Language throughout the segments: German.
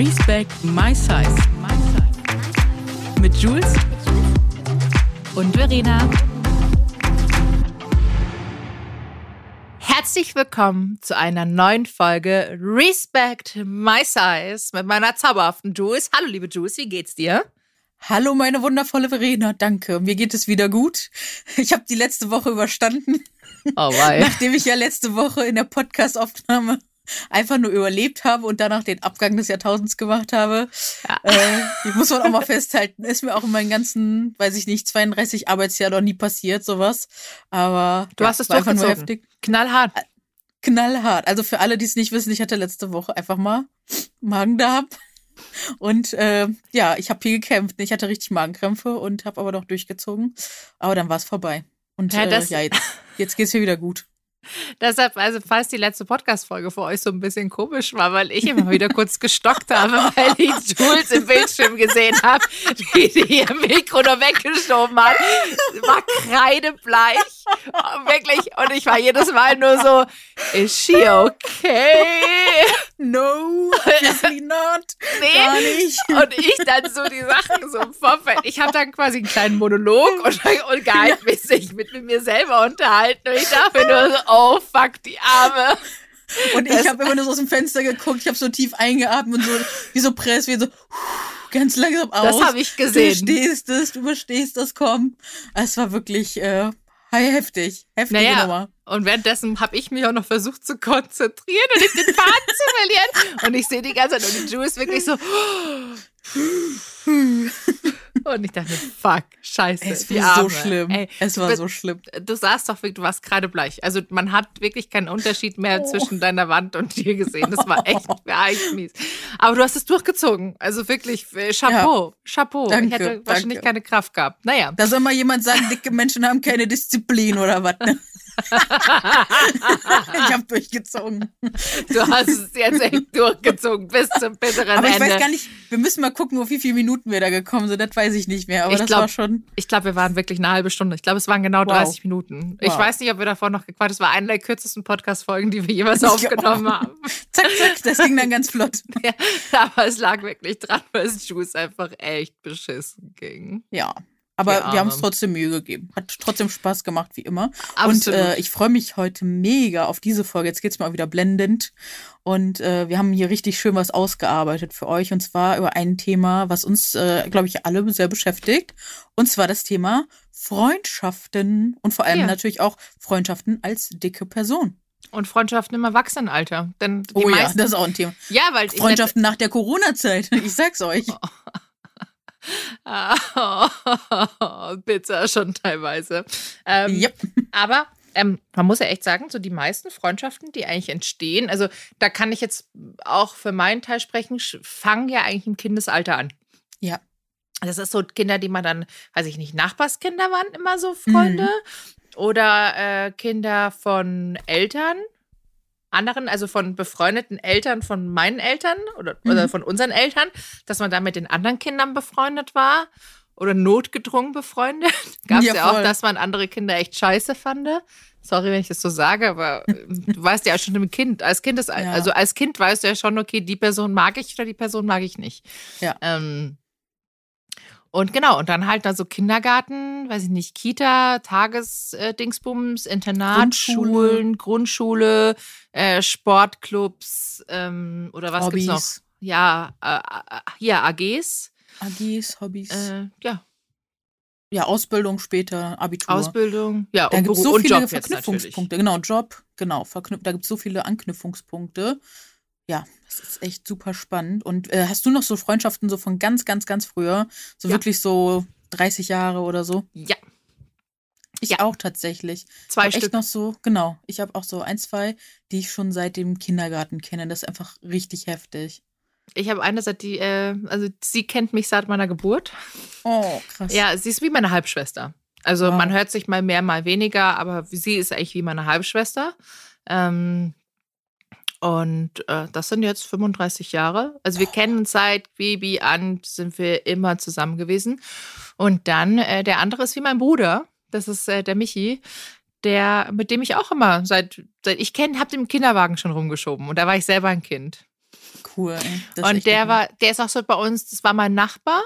Respect My Size. Mit Jules und Verena. Herzlich willkommen zu einer neuen Folge Respect My Size mit meiner zauberhaften Jules. Hallo, liebe Jules, wie geht's dir? Hallo, meine wundervolle Verena. Danke. Mir geht es wieder gut. Ich habe die letzte Woche überstanden. Oh, wei. Nachdem ich ja letzte Woche in der Podcast-Aufnahme einfach nur überlebt habe und danach den Abgang des Jahrtausends gemacht habe. Ja. Äh, muss man auch mal festhalten. Ist mir auch in meinen ganzen, weiß ich nicht, 32 Arbeitsjahren noch nie passiert, sowas. Aber Du ja, hast es war einfach nur heftig. Knallhart. Knallhart. Also für alle, die es nicht wissen, ich hatte letzte Woche einfach mal Magen-Darm. Und äh, ja, ich habe viel gekämpft. Ich hatte richtig Magenkrämpfe und habe aber doch durchgezogen. Aber dann war es vorbei. Und Ja, äh, ja, jetzt, jetzt geht's mir wieder gut. Deshalb, also falls die letzte Podcast-Folge für euch so ein bisschen komisch war, weil ich immer wieder kurz gestockt habe, weil ich Jules im Bildschirm gesehen habe, wie die ihr Mikro noch weggeschoben hat, war kreidebleich. Wirklich. Und ich war jedes Mal nur so, is she okay? No, obviously not. Nee. Gar nicht. Und ich dann so die Sachen so im Vorfeld. Ich habe dann quasi einen kleinen Monolog und, und gehaltmäßig mit, mit mir selber unterhalten. Und ich dachte nur so, oh fuck, die Arme. Und ich habe immer nur so aus dem Fenster geguckt. Ich habe so tief eingeatmet und so wie so Press, wie so ganz langsam aus. Das habe ich gesehen. Du stehst es, du überstehst das, komm. Es war wirklich äh, heftig. Heftige Naja, Nummer. und währenddessen habe ich mich auch noch versucht zu konzentrieren und nicht den Faden zu verlieren. Und ich sehe die ganze Zeit und die Ju ist wirklich so. Und ich dachte, fuck, scheiße. Es war so schlimm. Ey, es war du- so schlimm. Du sahst doch, wirklich, du warst gerade bleich. Also man hat wirklich keinen Unterschied mehr Oh. zwischen deiner Wand und dir gesehen. Das war echt, war echt mies. Aber du hast es durchgezogen. Also wirklich, äh, Chapeau, Chapeau. Danke, ich hätte wahrscheinlich danke. keine Kraft gehabt. Naja. Da soll mal jemand sagen, dicke Menschen haben keine Disziplin oder was. Ne? ich habe durchgezogen. Du hast es jetzt echt durchgezogen bis zum bitteren Aber ich Ende. weiß gar nicht, wir müssen mal gucken, auf wie viele Minuten wir da gekommen sind. Das weiß ich nicht mehr. Aber Ich das glaub- war schon. Ich glaube, wir waren wirklich eine halbe Stunde. Ich glaube, es waren genau Wow. 30 Minuten. Ich Wow. weiß nicht, ob wir davor noch gequatscht Es war eine der kürzesten Podcast-Folgen, die wir jeweils Ja. aufgenommen haben. Zack, zack, das ging dann ganz flott. Ja, aber es lag wirklich dran, weil es Juice einfach echt beschissen ging. Ja. Aber wir haben uns Arme. trotzdem Mühe gegeben. Hat trotzdem Spaß gemacht, wie immer. Absolut. Und äh, ich freue mich heute mega auf diese Folge. Jetzt geht's mal wieder blendend. Und äh, wir haben hier richtig schön was ausgearbeitet für euch. Und zwar über ein Thema, was uns, äh, glaube ich, alle sehr beschäftigt. Und zwar das Thema Freundschaften. Und vor allem Ja. natürlich auch Freundschaften als dicke Person. Und Freundschaften im Erwachsenenalter. Denn die Oh ja, meisten, das ist auch ein Thema. ja, weil Freundschaften nach der Corona-Zeit. Ich sag's euch. Ah, Pizza schon teilweise. Ähm, Yep. Aber ähm, man muss ja echt sagen, so die meisten Freundschaften, die eigentlich entstehen, also da kann ich jetzt auch für meinen Teil sprechen, fangen ja eigentlich im Kindesalter an. Ja. Das ist so Kinder, die man dann, weiß ich nicht, Nachbarskinder waren immer so Freunde oder äh, Kinder von Eltern, anderen, also von befreundeten Eltern von meinen Eltern oder, oder Mhm. von unseren Eltern, dass man da mit den anderen Kindern befreundet war oder notgedrungen befreundet. Gab es ja, Ja, auch, dass man andere Kinder echt scheiße fand. Sorry, wenn ich das so sage, aber äh, du weißt ja auch schon im Kind, als Kind ist, Ja. also als Kind weißt du ja schon, okay, die Person mag ich oder die Person mag ich nicht. Ja. Ähm, und genau, und dann halt da so Kindergarten, weiß ich nicht, Kita, Tagesdingsbums, Internatsschulen, Grundschule, äh, Sportclubs ähm, oder was gibt's noch? Hobbys. Ja, äh, äh, hier AGs. AGs, Hobbys. Äh, ja, ja, Ausbildung später, Abitur. Ausbildung, ja, Da und, gibt es Beruf- so und viele Job. Verknüpfungspunkte. Genau, Job, genau. Da gibt es so viele Anknüpfungspunkte. Ja, das ist echt super spannend. Und äh, hast du noch so Freundschaften so von ganz, ganz, ganz früher? So Ja. wirklich so 30 Jahre oder so? Ja, Ich Ja. auch tatsächlich. zwei Stück. Echt noch so, genau. Ich habe auch so ein, zwei, die ich schon seit dem Kindergarten kenne. Das ist einfach richtig heftig. Ich habe eine seit die, äh, also sie kennt mich seit meiner Geburt. Oh, krass. Ja, sie ist wie meine Halbschwester. Also Wow. man hört sich mal mehr, mal weniger, aber sie ist eigentlich wie meine Halbschwester. Ähm, und äh, das sind jetzt 35 Jahre. Also wir kennen uns seit Baby an, sind wir immer zusammen gewesen. Und dann äh, der andere ist wie mein Bruder. Das ist äh, der Michi, der mit dem ich auch immer seit seit ich kenne, habe den im Kinderwagen schon rumgeschoben und da war ich selber ein Kind. cool. Und der cool. war, der ist auch so bei uns, das war mein Nachbar.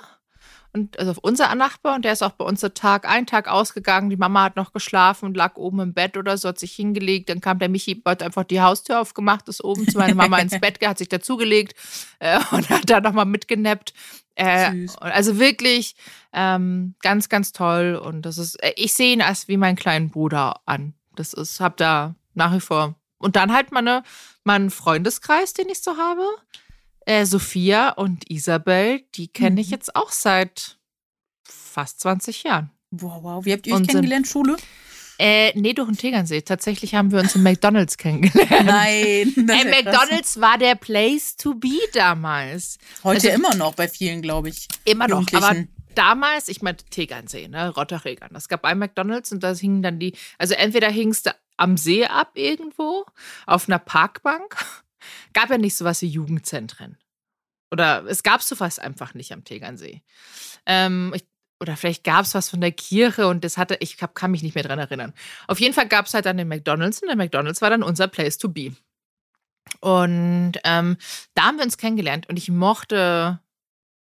Und also unser Nachbar und der ist auch bei uns so Tag ein, Tag ausgegangen. Die Mama hat noch geschlafen und lag oben im Bett oder so, hat sich hingelegt. Dann kam der Michi, hat einfach die Haustür aufgemacht, ist oben zu meiner Mama ins Bett, hat sich dazugelegt äh, und hat da nochmal mitgenappt. Äh, Also wirklich ähm, ganz, ganz toll. Und das ist, äh, ich sehe ihn als wie meinen kleinen Bruder an. Das ist, hab da nach wie vor. Und dann halt meine, meinen Freundeskreis, den ich so habe. Äh, Sophia und Isabel, die kenne ich Mhm. jetzt auch seit fast 20 Jahren. Wow, wow. Wie habt ihr euch kennengelernt, Schule? Äh, nee, durch den Tegernsee. Tatsächlich haben wir uns im McDonalds kennengelernt. Nein. ja krass. McDonalds war der Place to be damals. Heute also- immer noch bei vielen, glaube ich. Immer noch. Aber damals, ich meine Tegernsee, ne, Rotterdam. Es gab ein McDonalds und da hingen dann die, also entweder hingst du am See ab irgendwo, auf einer Parkbank. Gab ja nicht sowas wie Jugendzentren. Oder es gab sowas einfach nicht am Tegernsee. Ähm, ich, oder vielleicht gab es was von der Kirche und das hatte, ich hab, kann mich nicht mehr dran erinnern. Auf jeden Fall gab es halt dann den McDonalds und der McDonalds war dann unser Place to be. Und ähm, da haben wir uns kennengelernt und ich mochte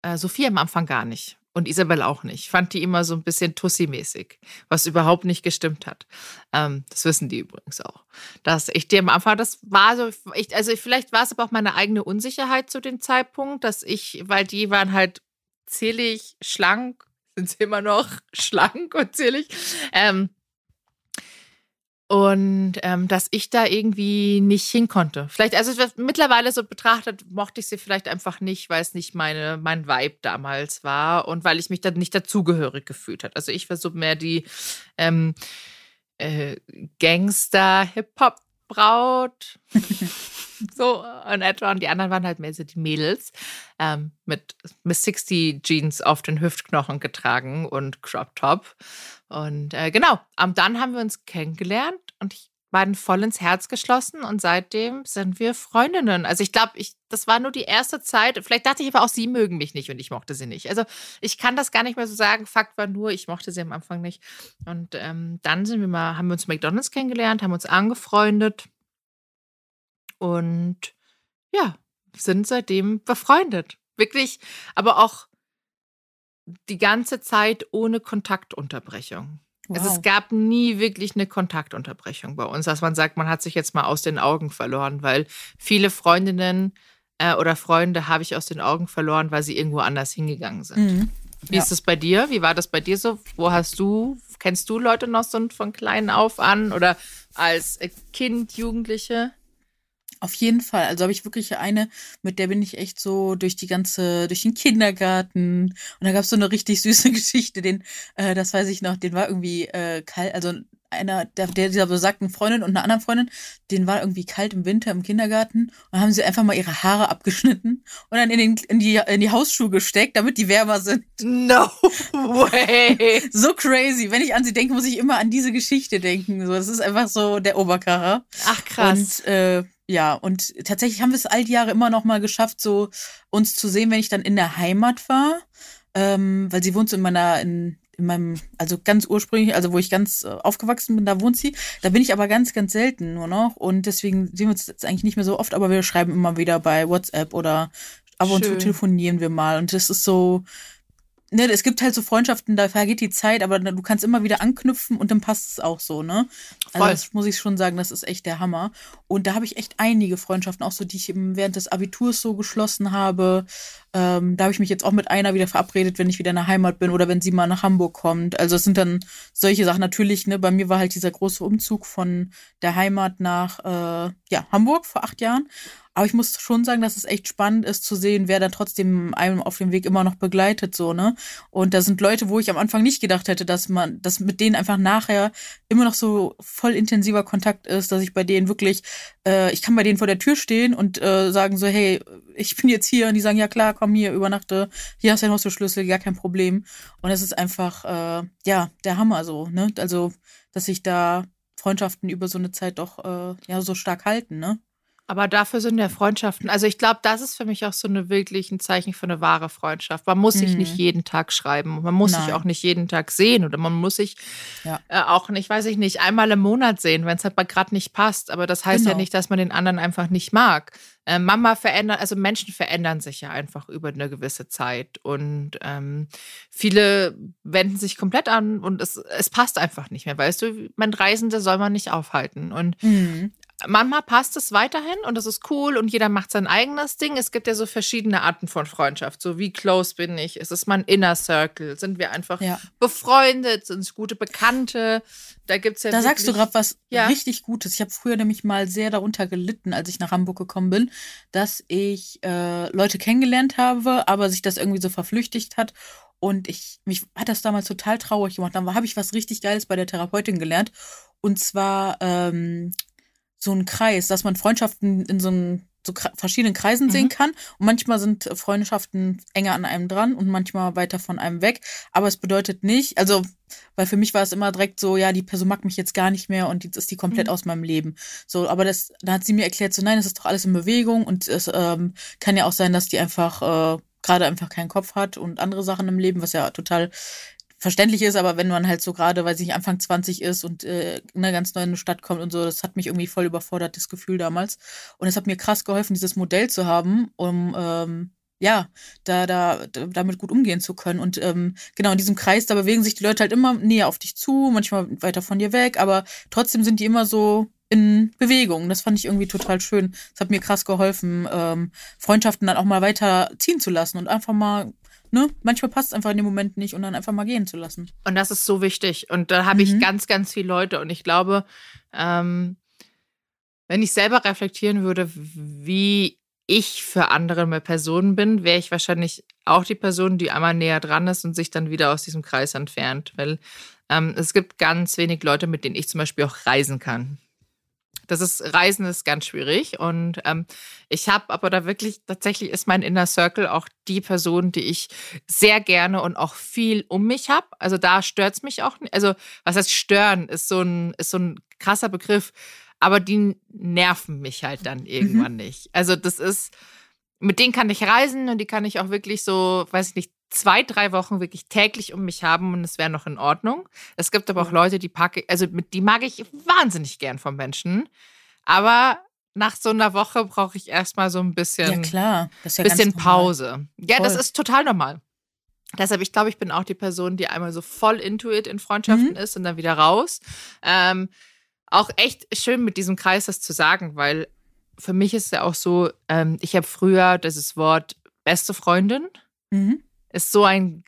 äh, Sophia am Anfang gar nicht. Und Isabel auch nicht. Fand die immer so ein bisschen Tussi-mäßig, was überhaupt nicht gestimmt hat. Ähm, das wissen die übrigens auch. Dass ich dir am Anfang, das war so, ich, also vielleicht war es aber auch meine eigene Unsicherheit zu dem Zeitpunkt, dass ich, weil die waren halt zierlich, schlank, sind sie immer noch schlank und zierlich. Ähm, und ähm, dass ich da irgendwie nicht hin konnte. Vielleicht, also mittlerweile so betrachtet, mochte ich sie vielleicht einfach nicht, weil es nicht meine, mein Vibe damals war und weil ich mich dann nicht dazugehörig gefühlt habe. Also ich war so mehr die ähm, äh, Gangster-Hip-Hop-Braut. so in etwa. Und die anderen waren halt mehr so die Mädels ähm, mit Miss 60 Jeans auf den Hüftknochen getragen und Crop Top. Und äh, genau, am dann haben wir uns kennengelernt und ich beiden voll ins Herz geschlossen und seitdem sind wir Freundinnen. Also ich glaube, ich, das war nur die erste Zeit. Vielleicht dachte ich aber auch, sie mögen mich nicht und ich mochte sie nicht. Also ich kann das gar nicht mehr so sagen. Fakt war nur, ich mochte sie am Anfang nicht. Und ähm, dann sind wir mal, haben wir uns McDonalds kennengelernt, haben uns angefreundet und ja, sind seitdem befreundet. Wirklich, aber auch die ganze Zeit ohne Kontaktunterbrechung. Also Wow. es gab nie wirklich eine Kontaktunterbrechung bei uns, dass man sagt, man hat sich jetzt mal aus den Augen verloren, weil viele Freundinnen äh, oder Freunde habe ich aus den Augen verloren, weil sie irgendwo anders hingegangen sind. Mhm. Wie Ja. ist es bei dir? Wie war das bei dir so? Wo hast du, kennst du Leute noch so von klein auf an oder als äh, Kind, Jugendliche? Auf jeden Fall. Also habe ich wirklich eine, mit der bin ich echt so durch die ganze, durch den Kindergarten. Und da gab es so eine richtig süße Geschichte, den, äh, das weiß ich noch, den war irgendwie äh, kalt, also einer, der, der dieser besagten Freundin und einer anderen Freundin, den war irgendwie kalt im Winter im Kindergarten und haben sie einfach mal ihre Haare abgeschnitten und dann in, den, in, die, in die Hausschuhe gesteckt, damit die wärmer sind. No way. So crazy. Wenn ich an sie denke, muss ich immer an diese Geschichte denken. So, das ist einfach so der Oberkracher. Ach krass. Und äh, ja, und tatsächlich haben wir es all die Jahre immer noch mal geschafft, so uns zu sehen, wenn ich dann in der Heimat war. Ähm, weil sie wohnt so in meiner, in, in meinem, also ganz ursprünglich, also wo ich ganz äh, aufgewachsen bin, da wohnt sie. Da bin ich aber ganz, ganz selten nur noch. Und deswegen sehen wir uns jetzt eigentlich nicht mehr so oft, aber wir schreiben immer wieder bei WhatsApp oder ab und zu telefonieren wir mal. Und das ist so, ne, es gibt halt so Freundschaften, da vergeht die Zeit, aber du kannst immer wieder anknüpfen und dann passt es auch so, ne? Also Voll. das muss ich schon sagen, das ist echt der Hammer. Und da habe ich echt einige Freundschaften, auch so, die ich eben während des Abiturs so geschlossen habe. Ähm, da habe ich mich jetzt auch mit einer wieder verabredet, wenn ich wieder in der Heimat bin oder wenn sie mal nach Hamburg kommt. Also es sind dann solche Sachen natürlich, ne, bei mir war halt dieser große Umzug von der Heimat nach äh, ja, Hamburg vor acht Jahren. Aber ich muss schon sagen, dass es echt spannend ist zu sehen, wer dann trotzdem einem auf dem Weg immer noch begleitet, so, ne? Und da sind Leute, wo ich am Anfang nicht gedacht hätte, dass man, dass mit denen einfach nachher immer noch so voll intensiver Kontakt ist, dass ich bei denen wirklich, äh, ich kann bei denen vor der Tür stehen und äh, sagen so, hey, ich bin jetzt hier und die sagen, ja klar, komm hier, übernachte, hier hast du den Haustürschlüssel, gar kein Problem. Und es ist einfach, äh, ja, der Hammer so, ne? Also, dass sich da Freundschaften über so eine Zeit doch äh, ja so stark halten, ne? Aber dafür sind ja Freundschaften. Also ich glaube, das ist für mich auch so eine wirklich ein Zeichen für eine wahre Freundschaft. Man muss sich Mhm. nicht jeden Tag schreiben. Man muss sich Nein. auch nicht jeden Tag sehen oder man muss sich Ja. äh, auch nicht, weiß ich nicht, einmal im Monat sehen, wenn es halt mal gerade nicht passt. Aber das heißt ja Genau. nicht, dass man den anderen einfach nicht mag. Äh, Mama verändert, also Menschen verändern sich ja einfach über eine gewisse Zeit und ähm, viele wenden sich komplett an und es, es passt einfach nicht mehr. Weißt du, man Reisende soll man nicht aufhalten und Mhm. Manchmal passt es weiterhin und das ist cool und jeder macht sein eigenes Ding. Es gibt ja so verschiedene Arten von Freundschaft. So wie close bin ich? Ist es mein Inner Circle? Sind wir einfach Ja. befreundet? Sind es gute Bekannte? Da gibt's ja Da sagst du wirklich- gerade was Ja. richtig Gutes. Ich habe früher nämlich mal sehr darunter gelitten, als ich nach Hamburg gekommen bin, dass ich äh, Leute kennengelernt habe, aber sich das irgendwie so verflüchtigt hat. Und ich, mich hat das damals total traurig gemacht. Dann habe ich was richtig Geiles bei der Therapeutin gelernt. Und zwar ähm, so ein Kreis, dass man Freundschaften in so, einem, so verschiedenen Kreisen sehen Mhm. kann. Und manchmal sind Freundschaften enger an einem dran und manchmal weiter von einem weg. Aber es bedeutet nicht, also, weil für mich war es immer direkt so, ja, die Person mag mich jetzt gar nicht mehr und jetzt ist die komplett Mhm. aus meinem Leben. So, aber das, da hat sie mir erklärt, so, nein, es ist doch alles in Bewegung und es ähm, kann ja auch sein, dass die einfach äh, gerade einfach keinen Kopf hat und andere Sachen im Leben, was ja total verständlich ist, aber wenn man halt so gerade, weil ich Anfang 20 ist und äh, in eine ganz neue Stadt kommt und so, das hat mich irgendwie voll überfordert, das Gefühl damals. Und es hat mir krass geholfen, dieses Modell zu haben, um ähm, ja, da, da, da, damit gut umgehen zu können. Und ähm, genau, in diesem Kreis, da bewegen sich die Leute halt immer näher auf dich zu, manchmal weiter von dir weg, aber trotzdem sind die immer so in Bewegung. Das fand ich irgendwie total schön. Das hat mir krass geholfen, ähm, Freundschaften dann auch mal weiter ziehen zu lassen und einfach mal, ne, manchmal passt es einfach in dem Moment nicht und dann einfach mal gehen zu lassen. Und das ist so wichtig. Und da habe ich Mhm. ganz, ganz viele Leute. Und ich glaube, ähm, wenn ich selber reflektieren würde, wie ich für andere Personen bin, wäre ich wahrscheinlich auch die Person, die einmal näher dran ist und sich dann wieder aus diesem Kreis entfernt. Weil ähm, es gibt ganz wenig Leute, mit denen ich zum Beispiel auch reisen kann. Das ist, Reisen ist ganz schwierig. Und ähm, ich habe aber da wirklich, tatsächlich ist mein Inner Circle auch die Person, die ich sehr gerne und auch viel um mich habe. Also da stört's mich auch nicht. Also, was heißt stören, ist so ein, ist so ein krasser Begriff. Aber die nerven mich halt dann irgendwann nicht. Also, das ist, mit denen kann ich reisen und die kann ich auch wirklich so, weiß ich nicht, zwei, drei Wochen wirklich täglich um mich haben und es wäre noch in Ordnung. Es gibt aber auch Leute, die packe, also mit die mag ich wahnsinnig gern von Menschen. Aber nach so einer Woche brauche ich erstmal so ein bisschen, ja, klar. Das ja bisschen. Pause. Ja, das Voll. ist total normal. Deshalb, ich glaube, ich bin auch die Person, die einmal so voll intuit in Freundschaften Mhm. ist und dann wieder raus. Ähm, auch echt schön mit diesem Kreis das zu sagen, weil für mich ist es ja auch so, ähm, ich habe früher dieses Wort beste Freundin Mhm. Ist so ein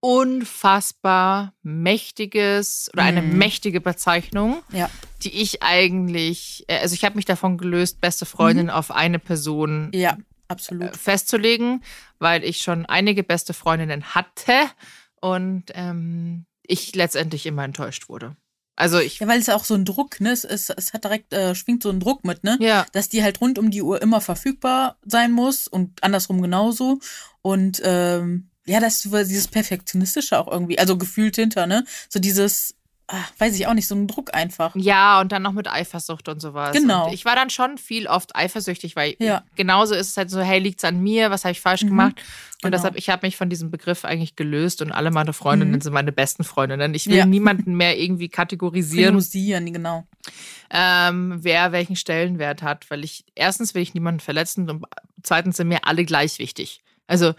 unfassbar mächtiges oder eine Mhm. mächtige Bezeichnung, Ja. die ich eigentlich, äh, also ich habe mich davon gelöst, beste Freundin auf eine Person Ja, äh, absolut. festzulegen, weil ich schon einige beste Freundinnen hatte und ähm, ich letztendlich immer enttäuscht wurde. Also ich, Ja, weil es auch so ein Druck, ne? Es, es, es hat direkt, äh, schwingt so ein Druck mit, ne? ja, Dass die halt rund um die Uhr immer verfügbar sein muss und andersrum genauso. Und ähm, ja, das dieses Perfektionistische auch irgendwie, also gefühlt hinter, ne? So dieses, ah, weiß ich auch nicht, so ein Druck einfach. Ja, und dann noch mit Eifersucht und sowas. Genau. Und ich war dann schon viel oft eifersüchtig, weil Ja. genauso ist es halt so, hey, liegt's an mir? Was habe ich falsch Mhm. gemacht? Und Genau. deshalb, ich habe mich von diesem Begriff eigentlich gelöst und alle meine Freundinnen Mhm. sind meine besten Freundinnen. Ich will Ja. niemanden mehr irgendwie kategorisieren, Priorisieren, genau. ähm, wer welchen Stellenwert hat, weil ich erstens will ich niemanden verletzen und zweitens sind mir alle gleich wichtig. Also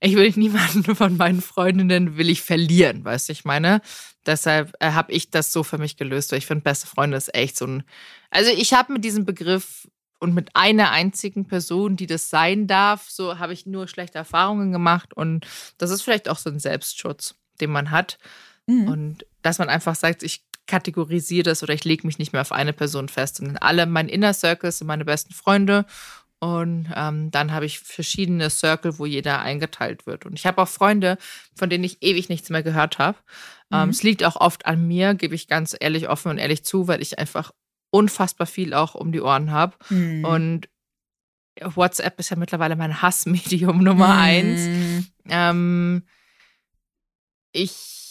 ich will niemanden von meinen Freundinnen will ich verlieren, weißt du, ich meine. Deshalb äh, habe ich das so für mich gelöst, weil ich finde, beste Freunde ist echt so ein. Also ich habe mit diesem Begriff und mit einer einzigen Person, die das sein darf, so habe ich nur schlechte Erfahrungen gemacht und das ist vielleicht auch so ein Selbstschutz, den man hat. Mhm. Und dass man einfach sagt, ich kategorisiere das oder ich lege mich nicht mehr auf eine Person fest. Und alle mein Inner Circles sind meine besten Freunde. Und ähm, dann habe ich verschiedene Circle, wo jeder eingeteilt wird. Und ich habe auch Freunde, von denen ich ewig nichts mehr gehört habe. Ähm, Mhm. es liegt auch oft an mir, gebe ich ganz ehrlich, offen und ehrlich zu, weil ich einfach unfassbar viel auch um die Ohren habe. Mhm. Und WhatsApp ist ja mittlerweile mein Hassmedium Nummer eins. Mhm. Ähm, ich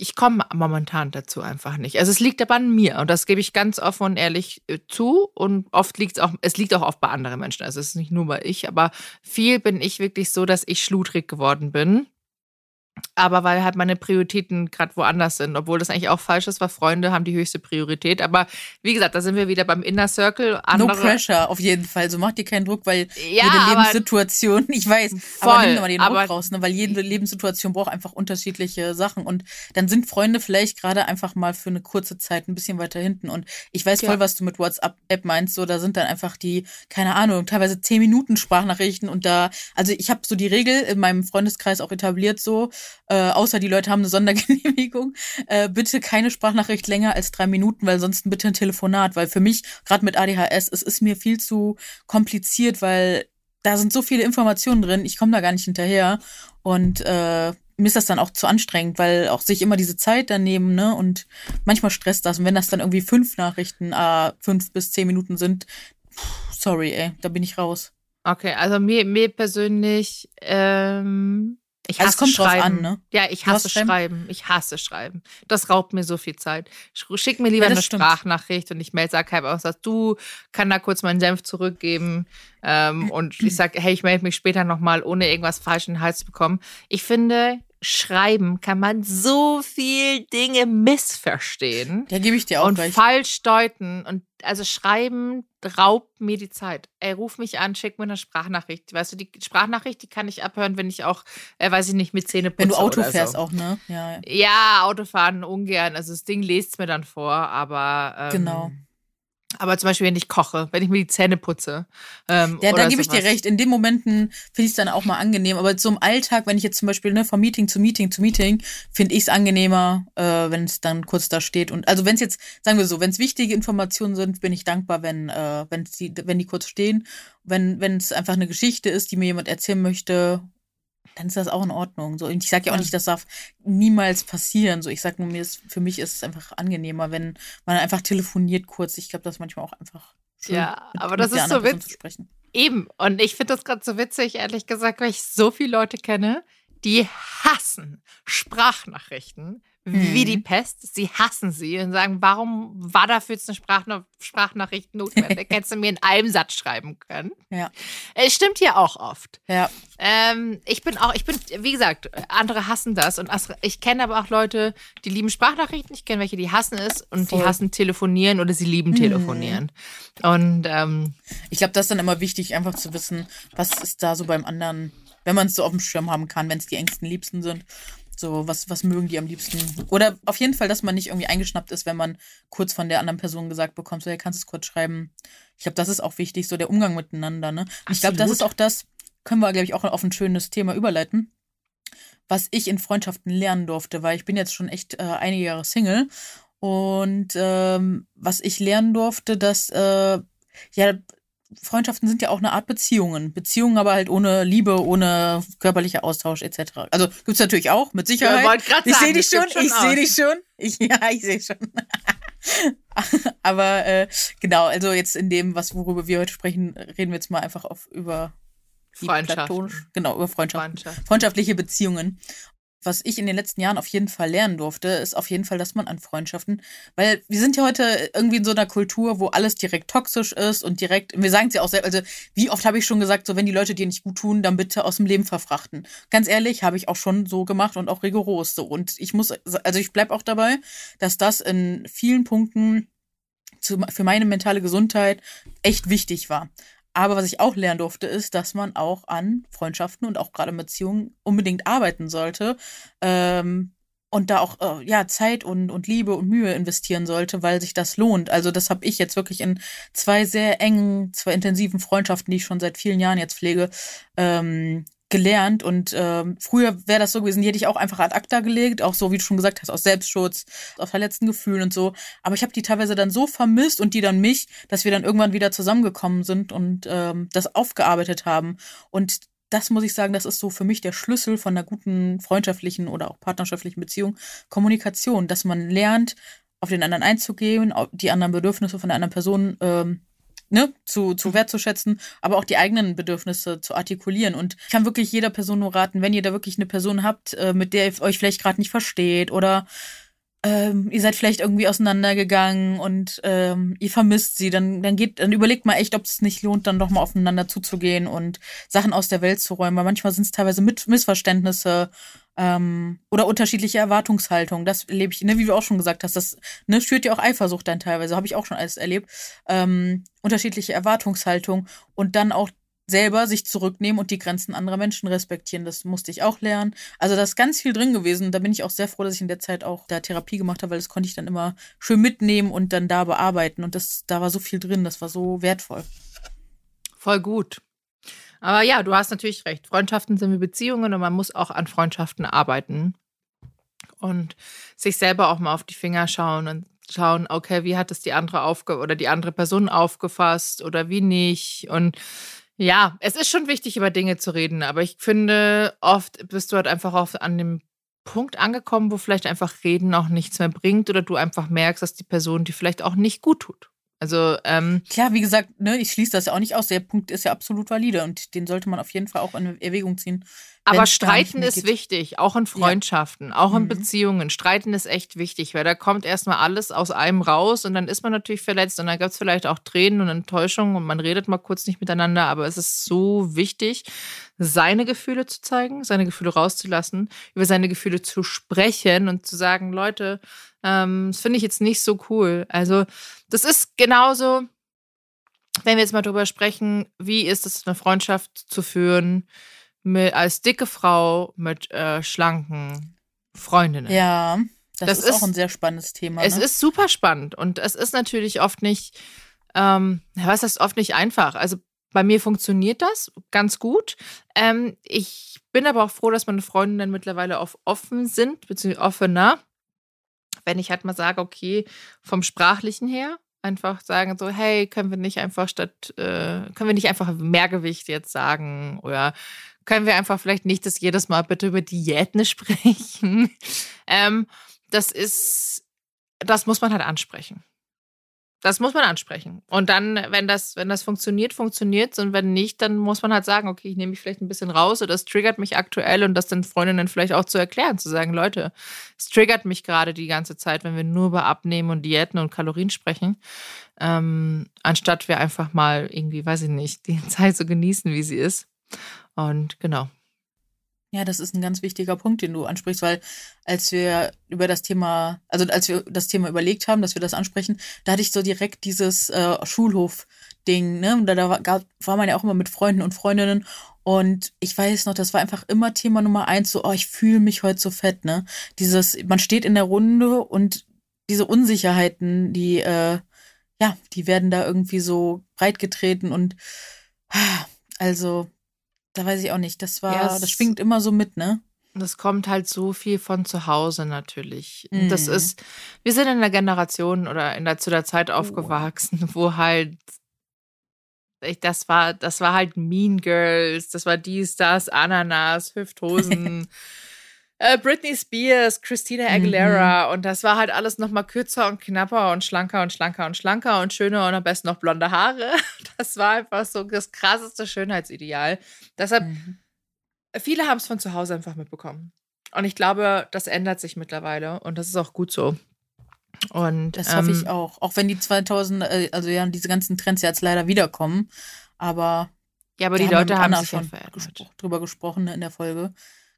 ich komme momentan dazu einfach nicht. Also es liegt aber an mir und das gebe ich ganz offen und ehrlich äh, zu und oft liegt es auch, es liegt auch oft bei anderen Menschen. Also es ist nicht nur bei ich, aber viel bin ich wirklich so, dass ich schludrig geworden bin aber weil halt meine Prioritäten gerade woanders sind, obwohl das eigentlich auch falsch ist, weil Freunde haben die höchste Priorität. Aber wie gesagt, da sind wir wieder beim Inner Circle. Andere no pressure, auf jeden Fall. So macht dir keinen Druck, weil ja, jede Lebenssituation, ich weiß, voll, aber nimm mal den Druck raus, ne? weil jede Lebenssituation braucht einfach unterschiedliche Sachen. Und dann sind Freunde vielleicht gerade einfach mal für eine kurze Zeit ein bisschen weiter hinten. Und ich weiß voll, ja. was du mit WhatsApp-App meinst. So, da sind dann einfach die, keine Ahnung, teilweise zehn Minuten Sprachnachrichten und da, also ich habe so die Regel in meinem Freundeskreis auch etabliert, so, äh, außer die Leute haben eine Sondergenehmigung, äh, bitte keine Sprachnachricht länger als drei Minuten, weil sonst bitte ein Telefonat, weil für mich, gerade mit ADHS, es ist mir viel zu kompliziert, weil da sind so viele Informationen drin, ich komme da gar nicht hinterher und äh, mir ist das dann auch zu anstrengend, weil auch sich immer diese Zeit daneben, ne, und manchmal stresst das. Und wenn das dann irgendwie fünf Nachrichten, äh, fünf bis zehn Minuten sind, sorry, ey, da bin ich raus. Okay, also mir, mir persönlich, ähm, ich hasse also Schreiben. An, ne? Ja, ich hasse schreiben? schreiben? Ich hasse Schreiben. Das raubt mir so viel Zeit. Schick mir lieber ja, eine stimmt. Sprachnachricht und ich melde Sarkheim aus, dass du kann da kurz meinen Senf zurückgeben. Ähm, und ich sage, hey, ich melde mich später nochmal, ohne irgendwas falsch in den Hals zu bekommen. Ich finde, Schreiben kann man so viel Dinge missverstehen. Da gebe ich dir auch und recht. falsch deuten. Und also Schreiben raubt mir die Zeit. Ey, ruf mich an, schick mir eine Sprachnachricht. Weißt du, die Sprachnachricht, die kann ich abhören, wenn ich auch, äh, weiß ich nicht, mit Zähne putze Wenn du Auto fährst so. auch, ne? Ja, ja. ja, Autofahren ungern. Also das Ding lest mir dann vor, aber ähm, genau. Aber zum Beispiel, wenn ich koche, wenn ich mir die Zähne putze. Ähm, ja, da gebe ich dir recht. In den Momenten finde ich es dann auch mal angenehm. Aber so im Alltag, wenn ich jetzt zum Beispiel ne, von Meeting zu Meeting zu Meeting, finde ich es angenehmer, äh, wenn es dann kurz da steht. Und also wenn es jetzt, sagen wir so, wenn es wichtige Informationen sind, bin ich dankbar, wenn, äh, die, wenn die kurz stehen. Wenn es einfach eine Geschichte ist, die mir jemand erzählen möchte dann ist das auch in Ordnung. So, und ich sage ja auch nicht, das darf niemals passieren. So, ich sage nur, mir ist, für mich ist es einfach angenehmer, wenn man einfach telefoniert kurz. Ich glaube, das ist manchmal auch einfach schön. Ja, mit, aber das ist so witzig. Eben. Und ich finde das gerade so witzig, ehrlich gesagt, weil ich so viele Leute kenne, die hassen Sprachnachrichten wie die mhm. Pest. Sie hassen sie und sagen, warum war dafür jetzt eine Sprachna Sprachnachricht notwendig? Hättest du mir in einem Satz schreiben können. Ja. Es stimmt hier auch oft. Ja. Ähm, ich bin auch, ich bin, wie gesagt, andere hassen das und ich kenne aber auch Leute, die lieben Sprachnachrichten. Ich kenne welche, die hassen es und Voll. die hassen telefonieren oder sie lieben mhm. telefonieren. Und ähm, ich glaube, das ist dann immer wichtig, einfach zu wissen, was ist da so beim anderen, wenn man es so auf dem Schirm haben kann, wenn es die engsten Liebsten sind. So, was, was mögen die am liebsten? Oder auf jeden Fall, dass man nicht irgendwie eingeschnappt ist, wenn man kurz von der anderen Person gesagt bekommt, so, hey, kannst du es kurz schreiben? Ich glaube, das ist auch wichtig, so der Umgang miteinander, ne? Und ich glaube, das ist auch das, können wir, glaube ich, auch auf ein schönes Thema überleiten, was ich in Freundschaften lernen durfte, weil ich bin jetzt schon echt äh, einige Jahre Single. Und ähm, was ich lernen durfte, dass äh, ja Freundschaften sind ja auch eine Art Beziehungen. Beziehungen aber halt ohne Liebe, ohne körperlicher Austausch etc. Also gibt's natürlich auch, mit Sicherheit. Ja, ich sehe dich schon, ich sehe dich schon. Ich, ja, ich sehe schon. aber äh, genau, also jetzt in dem, was worüber wir heute sprechen, reden wir jetzt mal einfach auf über Freundschaften. Genau, über Freundschaften. Freundschaft. Freundschaftliche Beziehungen was ich in den letzten Jahren auf jeden Fall lernen durfte, ist auf jeden Fall, dass man an Freundschaften, weil wir sind ja heute irgendwie in so einer Kultur, wo alles direkt toxisch ist und direkt, wir sagen es ja auch selbst, also wie oft habe ich schon gesagt, so wenn die Leute dir nicht gut tun, dann bitte aus dem Leben verfrachten. Ganz ehrlich, habe ich auch schon so gemacht und auch rigoros so. Und ich muss, also ich bleibe auch dabei, dass das in vielen Punkten zu, für meine mentale Gesundheit echt wichtig war. Aber was ich auch lernen durfte, ist, dass man auch an Freundschaften und auch gerade Beziehungen unbedingt arbeiten sollte. Ähm, und da auch äh, ja Zeit und, und Liebe und Mühe investieren sollte, weil sich das lohnt. Also das habe ich jetzt wirklich in zwei sehr engen, zwei intensiven Freundschaften, die ich schon seit vielen Jahren jetzt pflege, ähm, gelernt und ähm, früher wäre das so gewesen, die hätte ich auch einfach ad acta gelegt, auch so wie du schon gesagt hast, aus Selbstschutz, aus verletzten Gefühlen und so. Aber ich habe die teilweise dann so vermisst und die dann mich, dass wir dann irgendwann wieder zusammengekommen sind und ähm, das aufgearbeitet haben. Und das muss ich sagen, das ist so für mich der Schlüssel von einer guten freundschaftlichen oder auch partnerschaftlichen Beziehung. Kommunikation, dass man lernt, auf den anderen einzugehen, die anderen Bedürfnisse von der anderen Person ähm, ne, zu, zu wertzuschätzen, aber auch die eigenen Bedürfnisse zu artikulieren. Und ich kann wirklich jeder Person nur raten, wenn ihr da wirklich eine Person habt, äh, mit der ihr euch vielleicht gerade nicht versteht oder ähm, ihr seid vielleicht irgendwie auseinandergegangen und ähm, ihr vermisst sie, dann, dann geht, dann überlegt mal echt, ob es nicht lohnt, dann doch mal aufeinander zuzugehen und Sachen aus der Welt zu räumen, weil manchmal sind es teilweise mit Missverständnisse ähm, oder unterschiedliche Erwartungshaltungen. Das erlebe ich, ne, wie du auch schon gesagt hast, das ne, schürt ja auch Eifersucht dann teilweise, habe ich auch schon alles erlebt. Ähm, unterschiedliche Erwartungshaltung und dann auch selber sich zurücknehmen und die Grenzen anderer Menschen respektieren. Das musste ich auch lernen. Also da ist ganz viel drin gewesen. Da bin ich auch sehr froh, dass ich in der Zeit auch da Therapie gemacht habe, weil das konnte ich dann immer schön mitnehmen und dann da bearbeiten. Und das, da war so viel drin, das war so wertvoll. Voll gut. Aber ja, du hast natürlich recht. Freundschaften sind wie Beziehungen und man muss auch an Freundschaften arbeiten. Und sich selber auch mal auf die Finger schauen und schauen, okay, wie hat es die andere aufge oder die andere Person aufgefasst oder wie nicht. Und ja, es ist schon wichtig, über Dinge zu reden, aber ich finde, oft bist du halt einfach auch an dem Punkt angekommen, wo vielleicht einfach Reden auch nichts mehr bringt oder du einfach merkst, dass die Person dir vielleicht auch nicht gut tut. Also, ähm, Klar, wie gesagt, ne, ich schließe das ja auch nicht aus. Der Punkt ist ja absolut valide und den sollte man auf jeden Fall auch in Erwägung ziehen. Aber Streiten ist wichtig, auch in Freundschaften, ja. auch in mhm. Beziehungen. Streiten ist echt wichtig, weil da kommt erstmal alles aus einem raus und dann ist man natürlich verletzt und dann gibt es vielleicht auch Tränen und Enttäuschung und man redet mal kurz nicht miteinander, aber es ist so wichtig, seine Gefühle zu zeigen, seine Gefühle rauszulassen, über seine Gefühle zu sprechen und zu sagen, Leute, ähm, das finde ich jetzt nicht so cool. Also, das ist genauso, wenn wir jetzt mal drüber sprechen, wie ist es, eine Freundschaft zu führen, mit, als dicke Frau mit äh, schlanken Freundinnen. Ja, das, das ist, ist, auch ein sehr spannendes Thema. Es ne? ist super spannend und es ist natürlich oft nicht, ähm, was heißt oft nicht einfach. Also bei mir funktioniert das ganz gut. Ähm, ich bin aber auch froh, dass meine Freundinnen mittlerweile auf offen sind, beziehungsweise offener. Wenn ich halt mal sage, okay, vom Sprachlichen her, einfach sagen so, hey, können wir nicht einfach statt, äh, können wir nicht einfach Mehrgewicht jetzt sagen oder können wir einfach vielleicht nicht das jedes Mal bitte über Diäten sprechen. ähm, das ist, das muss man halt ansprechen. Das muss man ansprechen. Und dann, wenn das, wenn das funktioniert, funktioniert es. Und wenn nicht, dann muss man halt sagen, okay, ich nehme mich vielleicht ein bisschen raus oder das triggert mich aktuell und das den Freundinnen vielleicht auch zu erklären, zu sagen, Leute, es triggert mich gerade die ganze Zeit, wenn wir nur über Abnehmen und Diäten und Kalorien sprechen, ähm, anstatt wir einfach mal irgendwie, weiß ich nicht, die Zeit so genießen, wie sie ist. Und genau. Ja, das ist ein ganz wichtiger Punkt, den du ansprichst, weil als wir über das Thema, also als wir das Thema überlegt haben, dass wir das ansprechen, da hatte ich so direkt dieses äh, Schulhof-Ding, ne? Und da, da war, war man ja auch immer mit Freunden und Freundinnen und ich weiß noch, das war einfach immer Thema Nummer eins, so, oh, ich fühle mich heute so fett, ne? Dieses, man steht in der Runde und diese Unsicherheiten, die, äh, ja, die werden da irgendwie so breitgetreten und also da weiß ich auch nicht. Das war, ja, das schwingt immer so mit, ne? Das kommt halt so viel von zu Hause natürlich. Mhm. Das ist, wir sind in der Generation oder in der, zu der Zeit oh. aufgewachsen, wo halt ich, das war, das war halt Mean Girls, das war dies, das, Ananas, Hüfthosen. Äh, Britney Spears, Christina Aguilera mhm. und das war halt alles noch mal kürzer und knapper und schlanker und schlanker und schlanker und schöner und am besten noch blonde Haare. Das war einfach so das krasseste Schönheitsideal. Deshalb, mhm. viele haben es von zu Hause einfach mitbekommen. Und ich glaube, das ändert sich mittlerweile und das ist auch gut so. Und das hoffe ich ähm, auch. Auch wenn die 2000, äh, also ja, diese ganzen Trends jetzt leider wiederkommen. Aber ja, aber die Leute haben sich schon gespro drüber gesprochen ne, in der Folge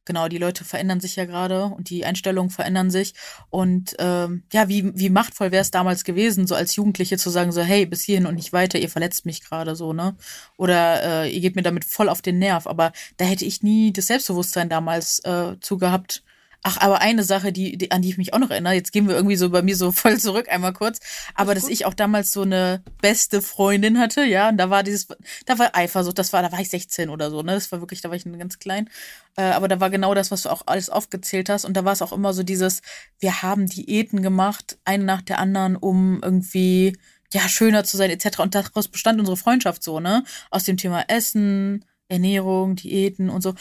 genau, die Leute verändern sich ja gerade und die Einstellungen verändern sich. Und ähm, ja, wie, wie machtvoll wäre es damals gewesen, so als Jugendliche zu sagen, so, hey, bis hierhin und nicht weiter, ihr verletzt mich gerade so, ne? Oder äh, ihr geht mir damit voll auf den Nerv. Aber da hätte ich nie das Selbstbewusstsein damals äh, zu gehabt, Ach, aber eine Sache, die, die, an die ich mich auch noch erinnere, jetzt gehen wir irgendwie so bei mir so voll zurück einmal kurz, aber das dass ich auch damals so eine beste Freundin hatte, ja, und da war dieses, da war Eifersucht, das war, da war ich 16 oder so, ne, das war wirklich, da war ich ganz klein, äh, aber da war genau das, was du auch alles aufgezählt hast und da war es auch immer so dieses, wir haben Diäten gemacht, eine nach der anderen, um irgendwie, ja, schöner zu sein, etc. Und daraus bestand unsere Freundschaft so, ne, aus dem Thema Essen, Ernährung, Diäten und so.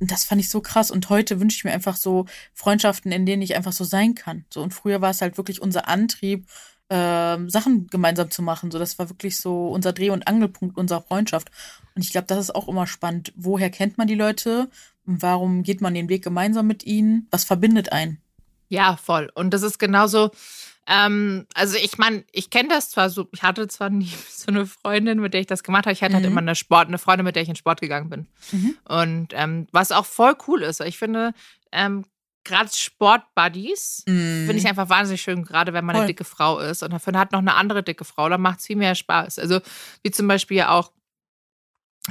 Und, das fand ich so krass. Und heute wünsche ich mir einfach so Freundschaften, in denen ich einfach so sein kann. So und früher war es halt wirklich unser Antrieb, ähm, Sachen gemeinsam zu machen. So, das war wirklich so unser Dreh- und Angelpunkt unserer Freundschaft. Und ich glaube, das ist auch immer spannend. Woher kennt man die Leute? Warum geht man den Weg gemeinsam mit ihnen? Was verbindet einen? Ja, voll. Und das ist genauso. Ähm, also ich meine, ich kenne das zwar so, ich hatte zwar nie so eine Freundin, mit der ich das gemacht habe. Ich hatte halt Mhm. immer eine Sport, eine Freundin, mit der ich in Sport gegangen bin. Mhm. Und ähm, was auch voll cool ist, ich finde, ähm, gerade Sport-Buddies finde ich einfach wahnsinnig schön, gerade wenn man eine Voll. dicke Frau ist und dafür hat noch eine andere dicke Frau, dann macht es viel mehr Spaß. Also wie zum Beispiel auch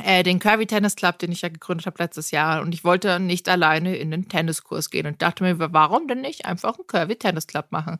äh, den Curvy Tennis Club, den ich ja gegründet habe letztes Jahr. Und ich wollte nicht alleine in den Tenniskurs gehen und dachte mir, warum denn nicht einfach einen Curvy Tennis Club machen? Und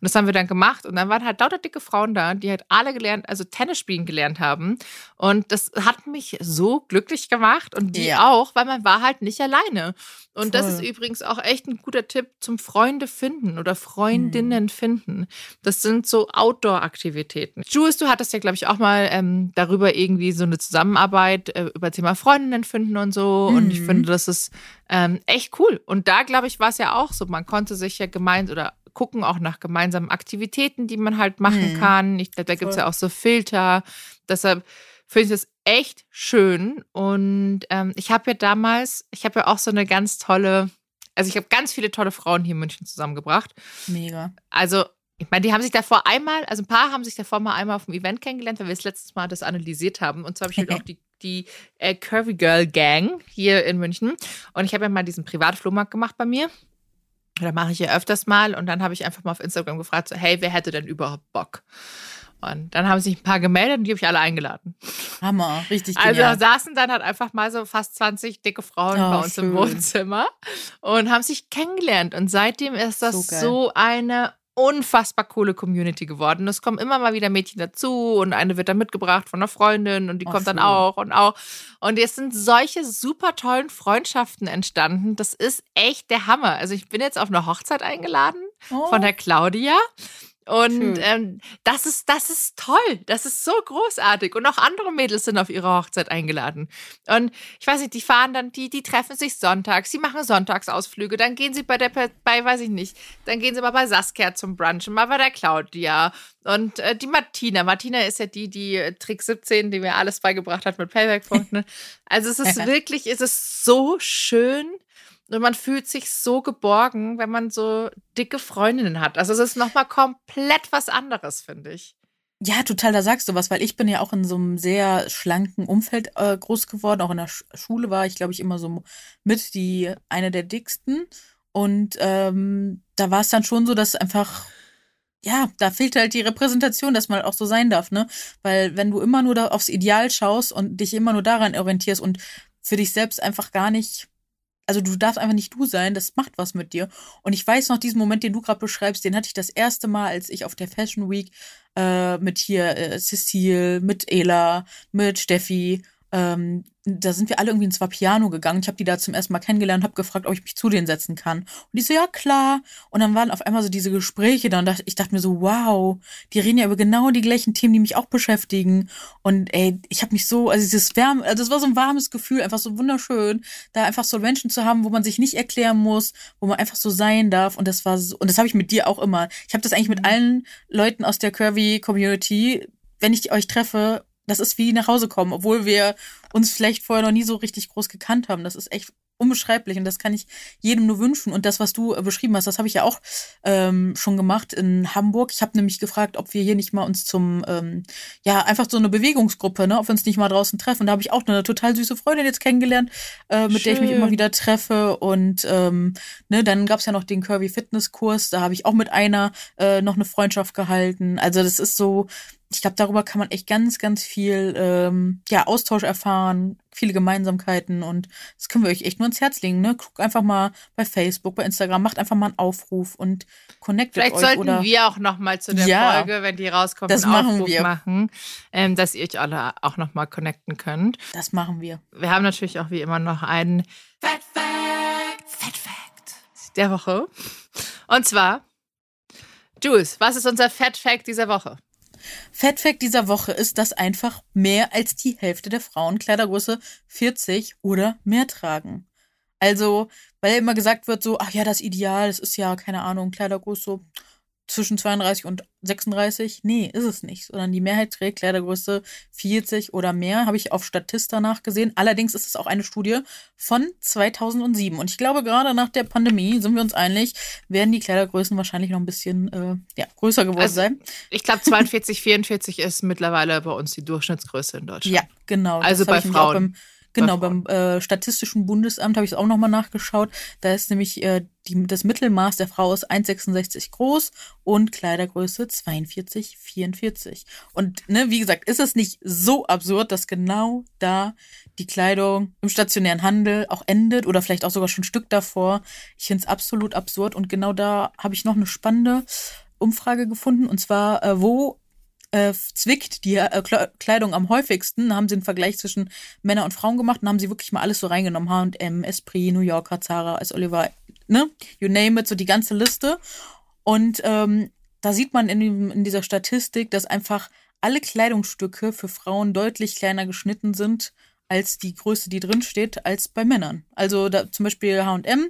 das haben wir dann gemacht. Und dann waren halt lauter dicke Frauen da, die halt alle gelernt, also Tennis spielen gelernt haben. Und das hat mich so glücklich gemacht und die Ja. auch, weil man war halt nicht alleine. Und das Voll. ist übrigens auch echt ein guter Tipp zum Freunde finden oder Freundinnen finden. Das sind so Outdoor-Aktivitäten. Jules, du hattest ja, glaube ich, auch mal ähm, darüber irgendwie so eine Zusammenarbeit äh, über Thema Freundinnen finden und so. Und ich Mhm. finde, das ist ähm, echt cool. Und da, glaube ich, war es ja auch so. Man konnte sich ja gemeinsam oder gucken auch nach gemeinsamen Aktivitäten, die man halt machen Mhm. kann. Ich glaube, da gibt es ja auch so Filter. Deshalb finde ich das echt schön. Und ähm, ich habe ja damals, ich habe ja auch so eine ganz tolle, also ich habe ganz viele tolle Frauen hier in München zusammengebracht. Mega. Also, ich meine, die haben sich davor einmal, also ein paar haben sich davor mal einmal auf dem Event kennengelernt, weil wir das letztes Mal das analysiert haben. Und zwar habe ich halt auch die, die äh, Curvy Girl Gang hier in München. Und ich habe ja mal diesen Privatflohmarkt gemacht bei mir. Da mache ich ja öfters mal. Und dann habe ich einfach mal auf Instagram gefragt, so, hey, wer hätte denn überhaupt Bock? Und dann haben sich ein paar gemeldet und die habe ich alle eingeladen. Hammer. Richtig Also genial. da saßen dann halt einfach mal so fast 20 dicke Frauen Oh, bei uns im schön. Wohnzimmer und haben sich kennengelernt. Und seitdem ist das So so, eine unfassbar coole Community geworden. Es kommen immer mal wieder Mädchen dazu und eine wird dann mitgebracht von einer Freundin und die Oh, kommt dann auch und auch. Und jetzt sind solche super tollen Freundschaften entstanden. Das ist echt der Hammer. Also ich bin jetzt auf eine Hochzeit eingeladen Oh. von der Claudia. Und ähm, das ist, das ist toll. Das ist so großartig. Und auch andere Mädels sind auf ihre Hochzeit eingeladen. Und ich weiß nicht, die fahren dann, die, die treffen sich sonntags, die machen Sonntagsausflüge, dann gehen sie bei der, bei, weiß ich nicht, dann gehen sie mal bei Saskia zum Brunchen, mal bei der Claudia. Und äh, die Martina. Martina ist ja die, die äh, Trick 17, die mir alles beigebracht hat mit Payback-Punkten. Also es ist wirklich, es ist so schön. Und man fühlt sich so geborgen, wenn man so dicke Freundinnen hat. Also es ist nochmal komplett was anderes, finde ich. Ja, total, da sagst du was, weil ich bin ja auch in so einem sehr schlanken Umfeld äh, groß geworden. Auch in der Sch Schule war ich, glaube ich, immer so mit die eine der dicksten. Und ähm, da war es dann schon so, dass einfach, ja, da fehlt halt die Repräsentation, dass man auch so sein darf, ne? Weil wenn du immer nur da aufs Ideal schaust und dich immer nur daran orientierst und für dich selbst einfach gar nicht also du darfst einfach nicht du sein, das macht was mit dir. Und ich weiß noch, diesen Moment, den du gerade beschreibst, den hatte ich das erste Mal, als ich auf der Fashion Week äh, mit hier äh, Cecile, mit Ela, mit Steffi, ähm, da sind wir alle irgendwie ins Vapiano gegangen. Ich habe die da zum ersten Mal kennengelernt, habe gefragt, ob ich mich zu denen setzen kann. Und die so, ja klar. Und dann waren auf einmal so diese Gespräche da und dachte, ich dachte mir so, wow, die reden ja über genau die gleichen Themen, die mich auch beschäftigen. Und ey, ich habe mich so, also dieses Wärme, also es war so ein warmes Gefühl, einfach so wunderschön, da einfach so Menschen zu haben, wo man sich nicht erklären muss, wo man einfach so sein darf. Und das war so, und das habe ich mit dir auch immer. Ich habe das eigentlich mit allen Leuten aus der Curvy Community, wenn ich euch treffe, das ist wie nach Hause kommen, obwohl wir uns vielleicht vorher noch nie so richtig groß gekannt haben. Das ist echt unbeschreiblich und das kann ich jedem nur wünschen. Und das, was du äh, beschrieben hast, das habe ich ja auch ähm, schon gemacht in Hamburg. Ich habe nämlich gefragt, ob wir hier nicht mal uns zum, ähm, ja, einfach so eine Bewegungsgruppe, ne, ob wir uns nicht mal draußen treffen. Da habe ich auch eine total süße Freundin jetzt kennengelernt, äh, mit der ich mich Schön. immer wieder treffe. Und ähm, ne, dann gab's ja noch den Curvy Fitness Kurs. Da habe ich auch mit einer äh, noch eine Freundschaft gehalten. Also das ist so, ich glaube, darüber kann man echt ganz, ganz viel ähm, ja, Austausch erfahren, viele Gemeinsamkeiten und das können wir euch echt nur ins Herz legen. Ne? Guckt einfach mal bei Facebook, bei Instagram, macht einfach mal einen Aufruf und connectet Vielleicht euch. sollten oder wir auch noch mal zu der Ja, Folge, wenn die rauskommt, das einen machen Aufruf wir. machen, ähm, dass ihr euch alle auch noch mal connecten könnt. Das machen wir. Wir haben natürlich auch wie immer noch einen Fat Fact, Fat Fact der Woche. Und zwar, Jules, was ist unser Fat Fact dieser Woche? Fat Fact dieser Woche ist, dass einfach mehr als die Hälfte der Frauen Kleidergröße 40 oder mehr tragen. Also, weil immer gesagt wird so, ach ja, das Ideal, das ist ja, keine Ahnung, Kleidergröße zwischen 32 und 36? Nee, ist es nicht, sondern die Mehrheit trägt Kleidergröße 40 oder mehr, habe ich auf Statista nachgesehen. Allerdings ist es auch eine Studie von 2007 und ich glaube, gerade nach der Pandemie sind wir uns einig, werden die Kleidergrößen wahrscheinlich noch ein bisschen äh, ja, größer geworden Also, sein. Ich glaube, 42, 44 ist mittlerweile bei uns die Durchschnittsgröße in Deutschland. Ja, genau. Also bei Frauen. Genau, beim äh, Statistischen Bundesamt habe ich es auch nochmal nachgeschaut. Da ist nämlich äh, die, das Mittelmaß der Frau ist 1,66 groß und Kleidergröße 42, 44. Und ne, wie gesagt, ist es nicht so absurd, dass genau da die Kleidung im stationären Handel auch endet oder vielleicht auch sogar schon ein Stück davor. Ich finde es absolut absurd und genau da habe ich noch eine spannende Umfrage gefunden und zwar, äh, wo äh, zwickt die äh, Kle- Kleidung am häufigsten, haben sie einen Vergleich zwischen Männer und Frauen gemacht und haben sie wirklich mal alles so reingenommen. H&M, Esprit, New Yorker, Zara, S. Oliver, ne? You name it, so die ganze Liste. Und ähm, da sieht man in, in dieser Statistik, dass einfach alle Kleidungsstücke für Frauen deutlich kleiner geschnitten sind als die Größe, die drin steht, als bei Männern. Also da, zum Beispiel H&M,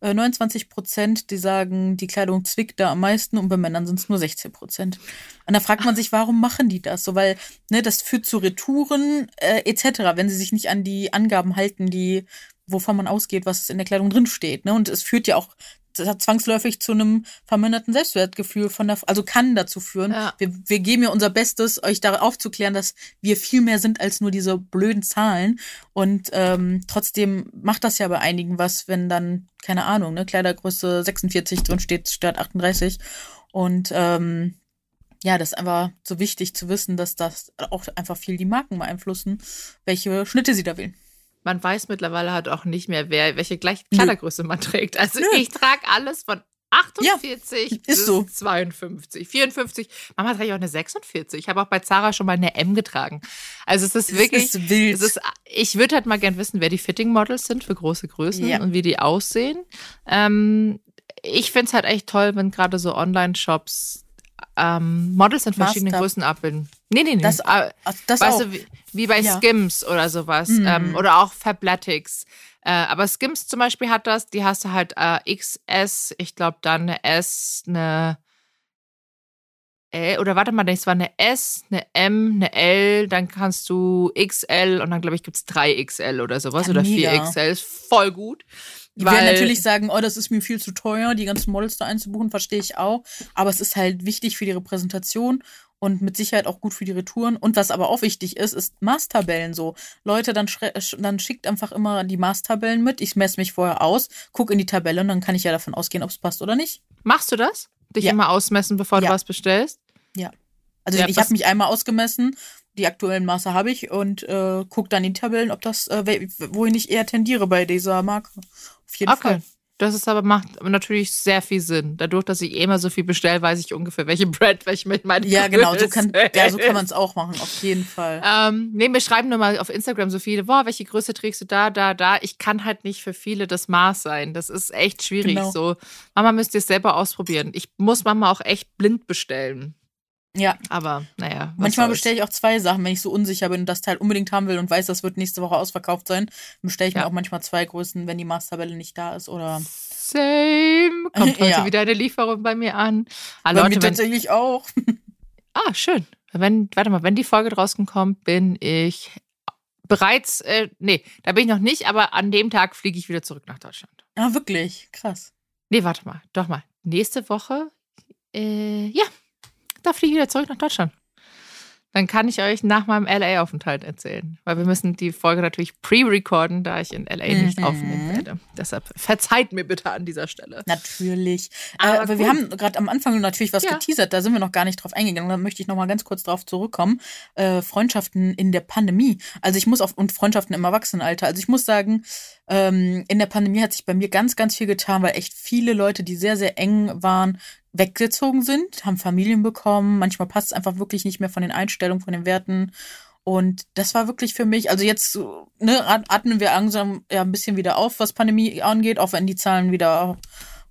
äh, 29 Prozent, die sagen, die Kleidung zwickt da am meisten und bei Männern sind es nur 16 Prozent. Und da fragt man sich, warum machen die das? So, weil ne, das führt zu Retouren äh, etc., wenn sie sich nicht an die Angaben halten, die wovon man ausgeht, was in der Kleidung drin steht. Ne? Und es führt ja auch zwangsläufig zu einem verminderten Selbstwertgefühl von der, also kann dazu führen. Ja. Wir, wir geben ja unser Bestes, euch da aufzuklären, dass wir viel mehr sind als nur diese blöden Zahlen. Und ähm, trotzdem macht das ja bei einigen was, wenn dann, keine Ahnung, ne, Kleidergröße 46 drin steht statt 38. Und ähm, ja, das ist einfach so wichtig zu wissen, dass das auch einfach viel die Marken beeinflussen, welche Schnitte sie da wählen. Man weiß mittlerweile halt auch nicht mehr, wer welche gleich Kleidergröße man trägt. Also Nö. ich trage alles von 48 ist bis so. 52, 54. Mama trage ich auch eine 46. Ich habe auch bei Zara schon mal eine M getragen. Also es ist wirklich, ist wild. es ist, ich würde halt mal gern wissen, wer die Fitting-Models sind für große Größen Ja. und wie die aussehen. Ähm, ich finde es halt echt toll, wenn gerade so Online-Shops ähm, Models in verschiedenen Maßstab. Größen abbilden. Nee, nee, nee. Das- Ah, das weißt auch. du, wie, wie bei Ja. Skims oder sowas. Mhm. Ähm, oder auch Fabletics. Äh, aber Skims zum Beispiel hat das, die hast du halt äh, XS, ich glaube dann eine S, eine L, oder warte mal, es war eine S, eine M, eine L, dann kannst du XL und dann glaube ich gibt es 3XL oder sowas Ja, oder mega. 4XL. Ist voll gut. Die werden natürlich sagen, oh, das ist mir viel zu teuer, die ganzen Models da einzubuchen, verstehe ich auch. Aber es ist halt wichtig für die Repräsentation und mit Sicherheit auch gut für die Retouren. Und was aber auch wichtig ist, ist Maßtabellen so. Leute, dann, dann schickt einfach immer die Maßtabellen mit. Ich messe mich vorher aus, guck in die Tabelle und dann kann ich ja davon ausgehen, ob es passt oder nicht. Machst du das? Dich Ja. immer ausmessen, bevor Ja. du was bestellst? Also Ja, ich habe mich einmal ausgemessen, die aktuellen Maße habe ich und äh, guck dann in die Tabellen, ob das, äh, wohin ich eher tendiere bei dieser Marke. Auf jeden Okay. Fall. Das ist aber macht natürlich sehr viel Sinn. Dadurch, dass ich eh immer so viel bestelle, weiß ich ungefähr, welche Brand, welche mit meine Ja, genau, so kann, ja, so kann man es auch machen, auf jeden Fall. Ähm, nee, mir schreiben nur mal auf Instagram so viele, boah, welche Größe trägst du da, da, da. Ich kann halt nicht für viele das Maß sein. Das ist echt schwierig. Genau. So, Mama müsst ihr es selber ausprobieren. Ich muss Mama auch echt blind bestellen. Ja, Aber naja. Manchmal bestelle ich auch zwei Sachen, wenn ich so unsicher bin und das Teil unbedingt haben will und weiß, das wird nächste Woche ausverkauft sein. Bestelle ich Ja. mir auch manchmal zwei Größen, wenn die Maßtabelle nicht da ist oder Same. Kommt heute Ja. wieder eine Lieferung bei mir an. Ah, bei mir Leute, wenn, tatsächlich auch. ah, schön. Wenn, warte mal, wenn die Folge draußen kommt, bin ich bereits, äh, nee, da bin ich noch nicht, aber an dem Tag fliege ich wieder zurück nach Deutschland. Ah, wirklich, krass. Nee, warte mal, doch mal. Nächste Woche, äh, ja, da fliege ich wieder zurück nach Deutschland. Dann kann ich euch nach meinem LA-Aufenthalt erzählen. Weil wir müssen die Folge natürlich pre-recorden, da ich in LA nicht Mhm. aufnehmen werde. Deshalb verzeiht mir bitte an dieser Stelle. Natürlich. Aber äh, aber wir haben gerade am Anfang natürlich was Ja. geteasert, da sind wir noch gar nicht drauf eingegangen. Da möchte ich noch mal ganz kurz drauf zurückkommen. Äh, Freundschaften in der Pandemie. Also ich muss auf und Freundschaften im Erwachsenenalter. Also ich muss sagen, ähm, in der Pandemie hat sich bei mir ganz, ganz viel getan, weil echt viele Leute, die sehr, sehr eng waren, weggezogen sind, haben Familien bekommen. Manchmal passt es einfach wirklich nicht mehr von den Einstellungen, von den Werten. Und das war wirklich für mich, also jetzt ne, at- atmen wir langsam ja ein bisschen wieder auf, was Pandemie angeht, auch wenn die Zahlen wieder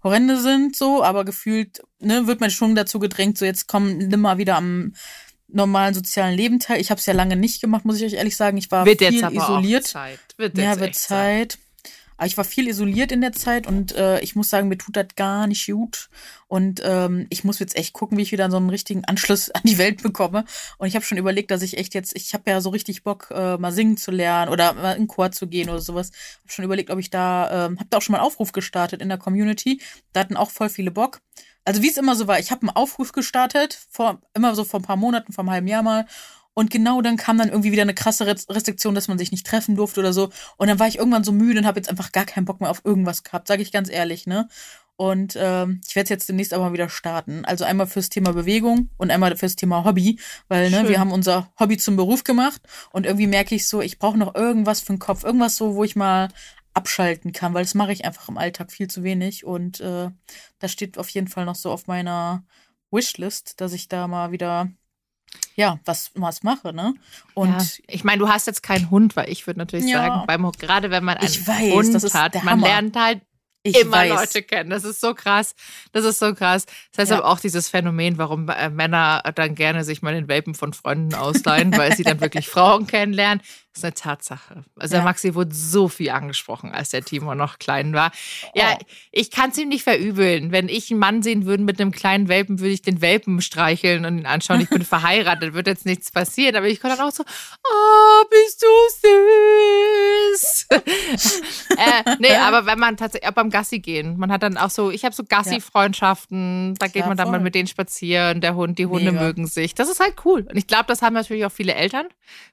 horrende sind, so, aber gefühlt, ne, wird man schon dazu gedrängt, so jetzt komm, nimm mal wieder am normalen sozialen Leben teil. Ich habe es ja lange nicht gemacht, muss ich euch ehrlich sagen. Ich war Wird viel jetzt aber isoliert. auch Zeit. Wird Ja, jetzt wird echt Zeit. Zeit. Aber ich war viel isoliert in der Zeit und äh, ich muss sagen, mir tut das gar nicht gut. Und ähm, ich muss jetzt echt gucken, wie ich wieder so einen richtigen Anschluss an die Welt bekomme. Und ich habe schon überlegt, dass ich echt jetzt, ich habe ja so richtig Bock, äh, mal singen zu lernen oder mal in Chor zu gehen oder sowas. Habe schon überlegt, ob ich da, ähm, habe da auch schon mal einen Aufruf gestartet in der Community. Da hatten auch voll viele Bock. Also wie es immer so war, ich habe einen Aufruf gestartet, vor, immer so vor ein paar Monaten, vor einem halben Jahr mal. Und genau dann kam dann irgendwie wieder eine krasse Restriktion, dass man sich nicht treffen durfte oder so. Und dann war ich irgendwann so müde und habe jetzt einfach gar keinen Bock mehr auf irgendwas gehabt, sage ich ganz ehrlich, ne? Und ähm, ich werde jetzt demnächst aber mal wieder starten. Also einmal fürs Thema Bewegung und einmal fürs Thema Hobby, weil ne, wir haben unser Hobby zum Beruf gemacht und irgendwie merke ich so, ich brauche noch irgendwas für den Kopf, irgendwas so, wo ich mal abschalten kann, weil das mache ich einfach im Alltag viel zu wenig und äh, das steht auf jeden Fall noch so auf meiner Wishlist, dass ich da mal wieder ja, was, was mache, ne? Und ja, ich meine, du hast jetzt keinen Hund, weil ich würde natürlich ja, sagen, beim, gerade wenn man einen weiß, Hund hat, man lernt halt ich immer weiß. Leute kennen. Das ist so krass. Das ist so krass. Das heißt ja. aber auch dieses Phänomen, warum äh, Männer dann gerne sich mal den Welpen von Freunden ausleihen, weil sie dann wirklich Frauen kennenlernen ist eine Tatsache. Also ja. der Maxi wurde so viel angesprochen, als der Timo noch klein war. Ja, oh. ich kann es ihm nicht verübeln. Wenn ich einen Mann sehen würde mit einem kleinen Welpen, würde ich den Welpen streicheln und ihn anschauen. Ich bin verheiratet, wird jetzt nichts passieren. Aber ich konnte dann auch so, oh, bist du süß. äh, nee, aber wenn man tatsächlich, auch beim Gassi gehen, man hat dann auch so, ich habe so Gassi-Freundschaften, da geht man dann mal mit denen spazieren, der Hund, die Hunde Mega. mögen sich. Das ist halt cool. Und ich glaube, das haben natürlich auch viele Eltern,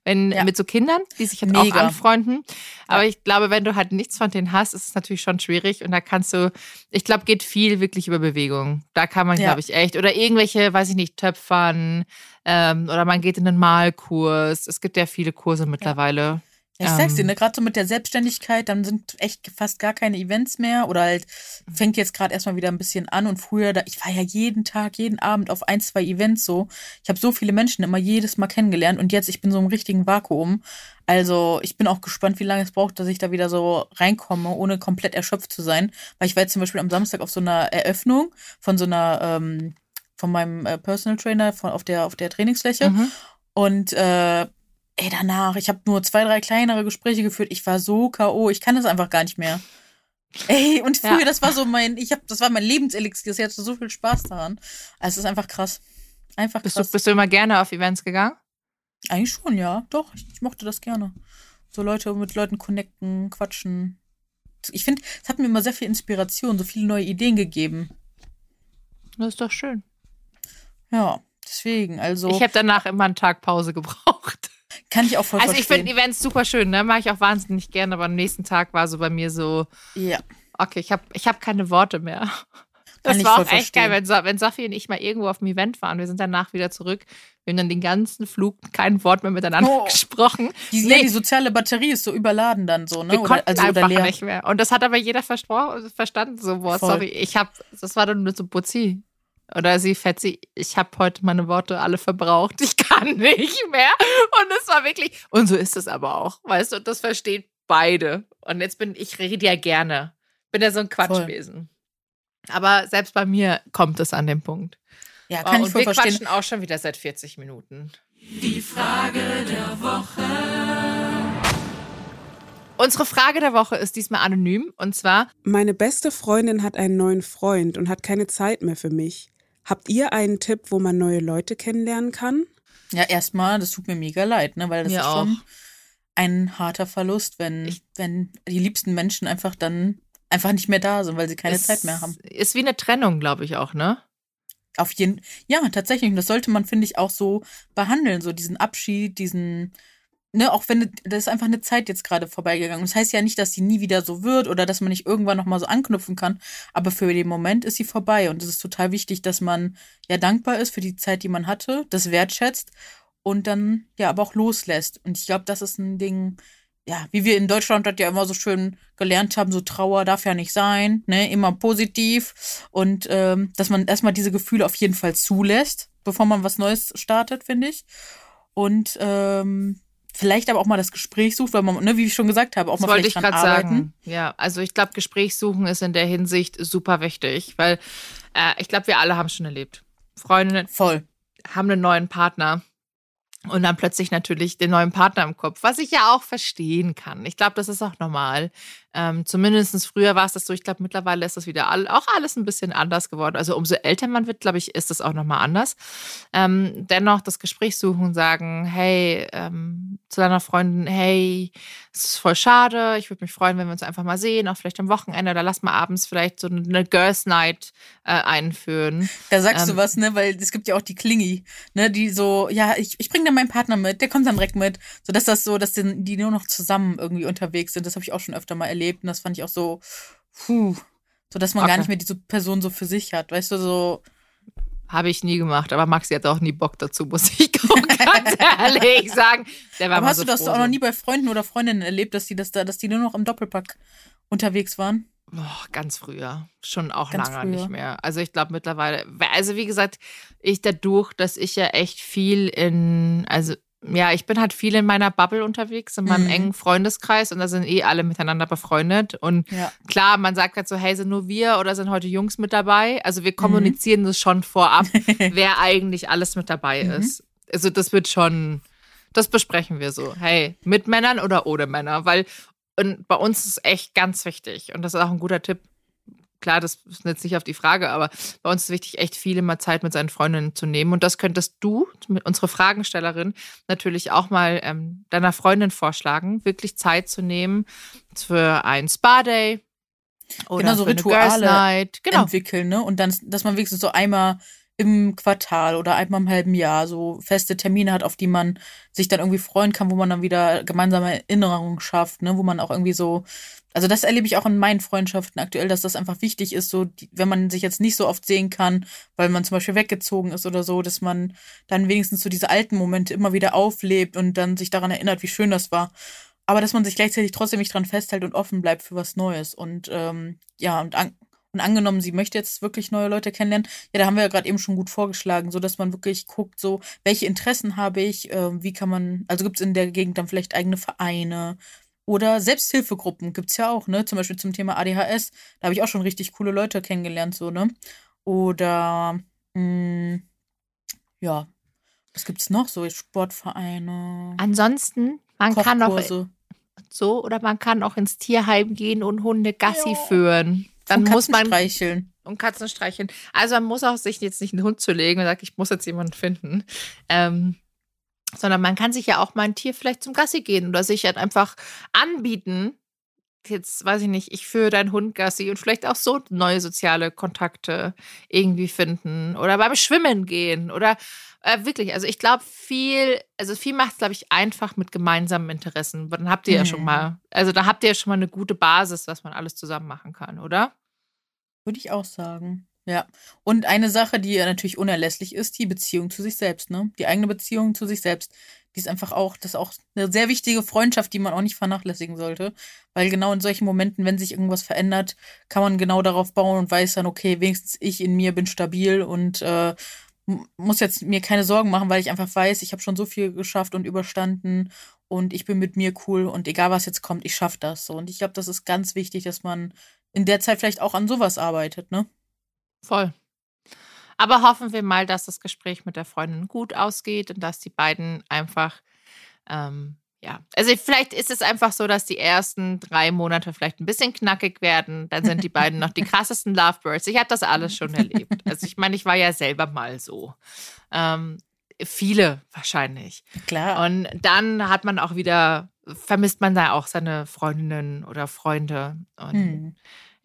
wenn ja. mit so Kindern die sich jetzt Mega. auch anfreunden. Aber ja. ich glaube, wenn du halt nichts von denen hast, ist es natürlich schon schwierig. Und da kannst du, ich glaube, geht viel wirklich über Bewegung. Da kann man, ja. glaube ich, echt. Oder irgendwelche, weiß ich nicht, Töpfern. Ähm, oder man geht in einen Malkurs. Es gibt ja viele Kurse mittlerweile. Ich sag's dir, ähm. ne, gerade so mit der Selbstständigkeit, dann sind echt fast gar keine Events mehr oder halt fängt jetzt gerade erstmal wieder ein bisschen an und früher, da, ich war ja jeden Tag, jeden Abend auf ein, zwei Events so. Ich habe so viele Menschen immer jedes Mal kennengelernt und jetzt, ich bin so im richtigen Vakuum. Also ich bin auch gespannt, wie lange es braucht, dass ich da wieder so reinkomme, ohne komplett erschöpft zu sein. Weil ich war jetzt zum Beispiel am Samstag auf so einer Eröffnung von so einer, ähm, von meinem äh, Personal Trainer von, auf, der, auf der Trainingsfläche. Mhm. Und äh, ey, danach, ich habe nur zwei, drei kleinere Gespräche geführt. Ich war so K.O., ich kann das einfach gar nicht mehr. Ey, und früher, ja. das war so mein, ich habe, das war mein Lebenselixier. Ich hatte so viel Spaß daran. Also, es ist einfach krass. Einfach krass. Bist du, bist du immer gerne auf Events gegangen? Eigentlich schon, ja. Doch, ich, ich mochte das gerne. So Leute mit Leuten connecten, quatschen. Ich finde, es hat mir immer sehr viel Inspiration, so viele neue Ideen gegeben. Das ist doch schön. Ja, deswegen, also. Ich habe danach immer einen Tag Pause gebraucht. Kann ich auch voll Also ich finde Events super schön, ne? Mache ich auch wahnsinnig gerne, aber am nächsten Tag war so bei mir so, ja. okay, ich habe ich hab keine Worte mehr. Das war auch echt verstehen. geil, wenn, wenn Sophie und ich mal irgendwo auf dem Event waren. Wir sind danach wieder zurück. Wir haben dann den ganzen Flug kein Wort mehr miteinander oh. gesprochen. Die, nee. ja, die soziale Batterie ist so überladen dann so, ne? Wir oder, also, einfach oder leer. nicht mehr. Und das hat aber jeder verstanden. So, boah, Voll. sorry, ich hab, das war dann nur so Butzi. Oder sie, Fetzi, ich habe heute meine Worte alle verbraucht. Ich kann nicht mehr. Und es war wirklich. Und so ist es aber auch. Weißt du, das versteht beide. Und jetzt bin ich rede ja gerne. Bin ja so ein Quatschwesen. Aber selbst bei mir kommt es an den Punkt. Ja, kann oh, ich voll wir verstehen. quatschen auch schon wieder seit 40 Minuten. Die Frage der Woche. Unsere Frage der Woche ist diesmal anonym und zwar: Meine beste Freundin hat einen neuen Freund und hat keine Zeit mehr für mich. Habt ihr einen Tipp, wo man neue Leute kennenlernen kann? Ja, erstmal, das tut mir mega leid, ne, weil das mir ist schon ein harter Verlust, wenn, ich, wenn die liebsten Menschen einfach dann einfach nicht mehr da sind, weil sie keine Zeit mehr haben. Ist wie eine Trennung, glaube ich auch, ne? Auf jeden Ja, tatsächlich. Und das sollte man, finde ich, auch so behandeln. So diesen Abschied, diesen, ne, auch wenn das ist einfach eine Zeit jetzt gerade vorbeigegangen. Das heißt ja nicht, dass sie nie wieder so wird oder dass man nicht irgendwann nochmal so anknüpfen kann. Aber für den Moment ist sie vorbei. Und es ist total wichtig, dass man ja dankbar ist für die Zeit, die man hatte, das wertschätzt und dann ja aber auch loslässt. Und ich glaube, das ist ein Ding, ja, wie wir in Deutschland das ja immer so schön gelernt haben, so Trauer darf ja nicht sein, ne, immer positiv und ähm, dass man erstmal diese Gefühle auf jeden Fall zulässt, bevor man was Neues startet, finde ich. Und ähm, vielleicht aber auch mal das Gespräch sucht, weil man, ne, wie ich schon gesagt habe, auch das mal wollte vielleicht ich gerade sagen. Ja, also ich glaube, Gespräch suchen ist in der Hinsicht super wichtig, weil äh, ich glaube, wir alle haben schon erlebt. Freundinnen Voll. haben einen neuen Partner. und dann plötzlich natürlich den neuen Partner im Kopf, was ich ja auch verstehen kann. Ich glaube, das ist auch normal. Ähm, Zumindest früher war es das so. Ich glaube, mittlerweile ist das wieder all, auch alles ein bisschen anders geworden. Also umso älter man wird, glaube ich, ist das auch nochmal anders. Ähm, dennoch das Gespräch suchen und sagen, hey, ähm, zu deiner Freundin, hey, es ist voll schade. Ich würde mich freuen, wenn wir uns einfach mal sehen, auch vielleicht am Wochenende oder lass mal abends vielleicht so eine Girls Night äh, einführen. Da sagst du Ähm, was, ne? Weil es gibt ja auch die Klingi, ne? Die so, ja, ich, ich bringe dann meinen Partner mit, der kommt dann direkt mit. So dass das so, dass die nur noch zusammen irgendwie unterwegs sind. Das habe ich auch schon öfter mal erlebt. Und das fand ich auch so, puh. So dass man gar Okay. nicht mehr diese Person so für sich hat. Weißt du, so, Habe ich nie gemacht, aber Maxi hat auch nie Bock dazu, muss ich ganz ehrlich sagen. Der war Aber hast so du das froh, auch noch nie bei Freunden oder Freundinnen erlebt, dass die das da, dass die nur noch im Doppelpack unterwegs waren? Boah, ganz früher. Schon auch Ganz lange früher. nicht mehr. Also ich glaube mittlerweile, also wie gesagt, ich dadurch, dass ich ja echt viel in, also ja, ich bin halt viel in meiner Bubble unterwegs, in meinem Mhm. engen Freundeskreis und da sind eh alle miteinander befreundet. Und Ja. klar, man sagt halt so, hey, sind nur wir oder sind heute Jungs mit dabei? Also Mhm. wir kommunizieren das schon vorab, wer eigentlich alles mit dabei Mhm. ist. Also das wird schon, das besprechen wir so. Hey, mit Männern oder ohne Männer? Weil und bei uns ist echt ganz wichtig und das ist auch ein guter Tipp. Klar, das ist jetzt nicht auf die Frage, aber bei uns ist wichtig, echt viel immer Zeit mit seinen Freundinnen zu nehmen. Und das könntest du, mit unsere Fragenstellerin, natürlich auch mal ähm, deiner Freundin vorschlagen, wirklich Zeit zu nehmen für ein Spa-Day oder Genau, so Rituale Night. Genau. entwickeln, ne? Und dann, dass man wenigstens so einmal im Quartal oder einmal im halben Jahr so feste Termine hat, auf die man sich dann irgendwie freuen kann, wo man dann wieder gemeinsame Erinnerungen schafft, ne? Wo man auch irgendwie so, also das erlebe ich auch in meinen Freundschaften aktuell, dass das einfach wichtig ist, so, die, wenn man sich jetzt nicht so oft sehen kann, weil man zum Beispiel weggezogen ist oder so, dass man dann wenigstens so diese alten Momente immer wieder auflebt und dann sich daran erinnert, wie schön das war. Aber dass man sich gleichzeitig trotzdem nicht dran festhält und offen bleibt für was Neues. Und ähm, ja, und, an, und angenommen, sie möchte jetzt wirklich neue Leute kennenlernen, ja, da haben wir ja gerade eben schon gut vorgeschlagen, so dass man wirklich guckt, so, welche Interessen habe ich, ähm, wie kann man, also gibt es in der Gegend dann vielleicht eigene Vereine oder Selbsthilfegruppen gibt's ja auch, ne? Zum Beispiel zum Thema ADHS. Da habe ich auch schon richtig coole Leute kennengelernt, so, ne? Oder mh, ja, was gibt's noch? So Sportvereine, Ansonsten, man kann auch Kochkurse. so oder man kann auch ins Tierheim gehen und Hunde Gassi Ja. führen. Dann Und muss Katzen man streicheln. und Katzen streicheln. Also man muss auch sich jetzt nicht einen Hund zulegen und sagt, ich muss jetzt jemanden finden. Ähm, sondern man kann sich ja auch mal ein Tier vielleicht zum Gassi gehen oder sich halt einfach anbieten. Jetzt weiß ich nicht, ich führe deinen Hund Gassi und vielleicht auch so neue soziale Kontakte irgendwie finden oder beim Schwimmen gehen oder äh, wirklich. Also ich glaube viel, also viel macht es glaube ich einfach mit gemeinsamen Interessen. Dann habt ihr ja schon Mhm. mal, also da habt ihr ja schon mal eine gute Basis, was man alles zusammen machen kann, oder? Würde ich auch sagen. Ja. Und eine Sache, die ja natürlich unerlässlich ist, die Beziehung zu sich selbst, ne? Die eigene Beziehung zu sich selbst. Die ist einfach auch, das ist auch eine sehr wichtige Freundschaft, die man auch nicht vernachlässigen sollte. Weil genau in solchen Momenten, wenn sich irgendwas verändert, kann man genau darauf bauen und weiß dann, okay, wenigstens ich in mir bin stabil und äh, muss jetzt mir keine Sorgen machen, weil ich einfach weiß, ich habe schon so viel geschafft und überstanden und ich bin mit mir cool und egal was jetzt kommt, ich schaffe das so. Und ich glaube, das ist ganz wichtig, dass man in der Zeit vielleicht auch an sowas arbeitet, ne? Voll. Aber hoffen wir mal, dass das Gespräch mit der Freundin gut ausgeht und dass die beiden einfach, ähm, ja, also vielleicht ist es einfach so, dass die ersten drei Monate vielleicht ein bisschen knackig werden. Dann sind die beiden noch die krassesten Lovebirds. Ich habe das alles schon erlebt. Also ich meine, ich war ja selber mal so. Ähm, viele wahrscheinlich. Klar. Und dann hat man auch wieder, vermisst man da auch seine Freundinnen oder Freunde. Und Hm.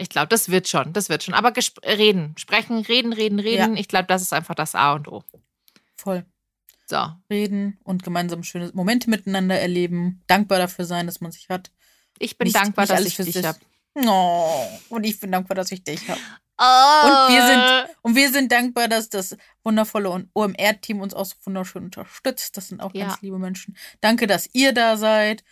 Ich glaube, das wird schon, das wird schon. Aber gesp- reden, sprechen, reden, reden, reden. Ich glaube, das ist einfach das A und O. Voll. So. Reden und gemeinsam schöne Momente miteinander erleben. Dankbar dafür sein, dass man sich hat. Ich bin Nicht- dankbar, nicht dass ich für dich habe. Oh, und ich bin dankbar, dass ich dich habe. Oh. Und wir sind, und wir sind dankbar, dass das wundervolle OMR-Team uns auch so wunderschön unterstützt. Das sind auch Ja. ganz liebe Menschen. Danke, dass ihr da seid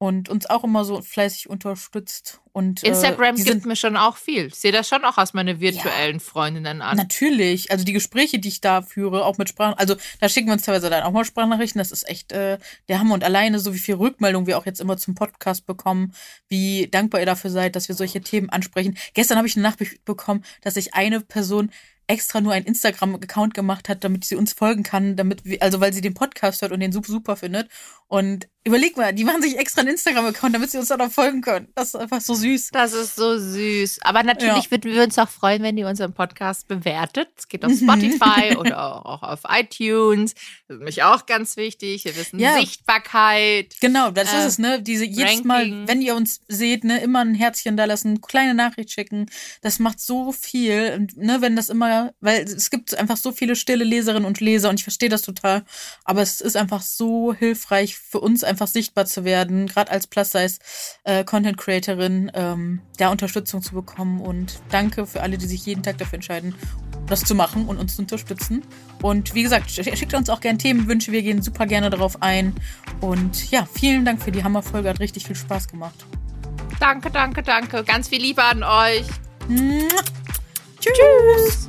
und uns auch immer so fleißig unterstützt. Und, Instagram äh, gibt sind mir schon auch viel. Ich sehe das schon auch aus meine virtuellen Freundinnen an. Natürlich, also die Gespräche, die ich da führe, auch mit Sprachen, also da schicken wir uns teilweise dann auch mal Sprachnachrichten, das ist echt äh, der Hammer und alleine, so wie viel Rückmeldung wir auch jetzt immer zum Podcast bekommen, wie dankbar ihr dafür seid, dass wir solche Themen ansprechen. Gestern habe ich eine Nachricht bekommen, dass sich eine Person extra nur einen Instagram-Account gemacht hat, damit sie uns folgen kann, damit wir, also weil sie den Podcast hört und den super, super findet. Und überleg mal, die machen sich extra einen Instagram-Account, damit sie uns dann noch folgen können. Das ist einfach so süß. Das ist so süß. Aber natürlich Ja. würden wir uns auch freuen, wenn ihr unseren Podcast bewertet. Es geht auf Spotify oder auch auf iTunes. Das ist nämlich auch ganz wichtig. Wir wissen Ja. Sichtbarkeit. Genau, das Äh, ist es, ne? Diese jedes Mal, Ranking. wenn ihr uns seht, ne, immer ein Herzchen da lassen, kleine Nachricht schicken. Das macht so viel. Und, ne, wenn das immer, weil es gibt einfach so viele stille Leserinnen und Leser und ich verstehe das total. Aber es ist einfach so hilfreich für uns, einfach sichtbar zu werden, gerade als Plus-Size äh, Content Creatorin, ähm, da Unterstützung zu bekommen. Und danke für alle, die sich jeden Tag dafür entscheiden, das zu machen und uns zu unterstützen. Und wie gesagt, sch- schickt uns auch gerne Themenwünsche, wir gehen super gerne darauf ein. Und ja, vielen Dank für die Hammerfolge, hat richtig viel Spaß gemacht. Danke, danke, danke. Ganz viel Liebe an euch. Mua. Tschüss.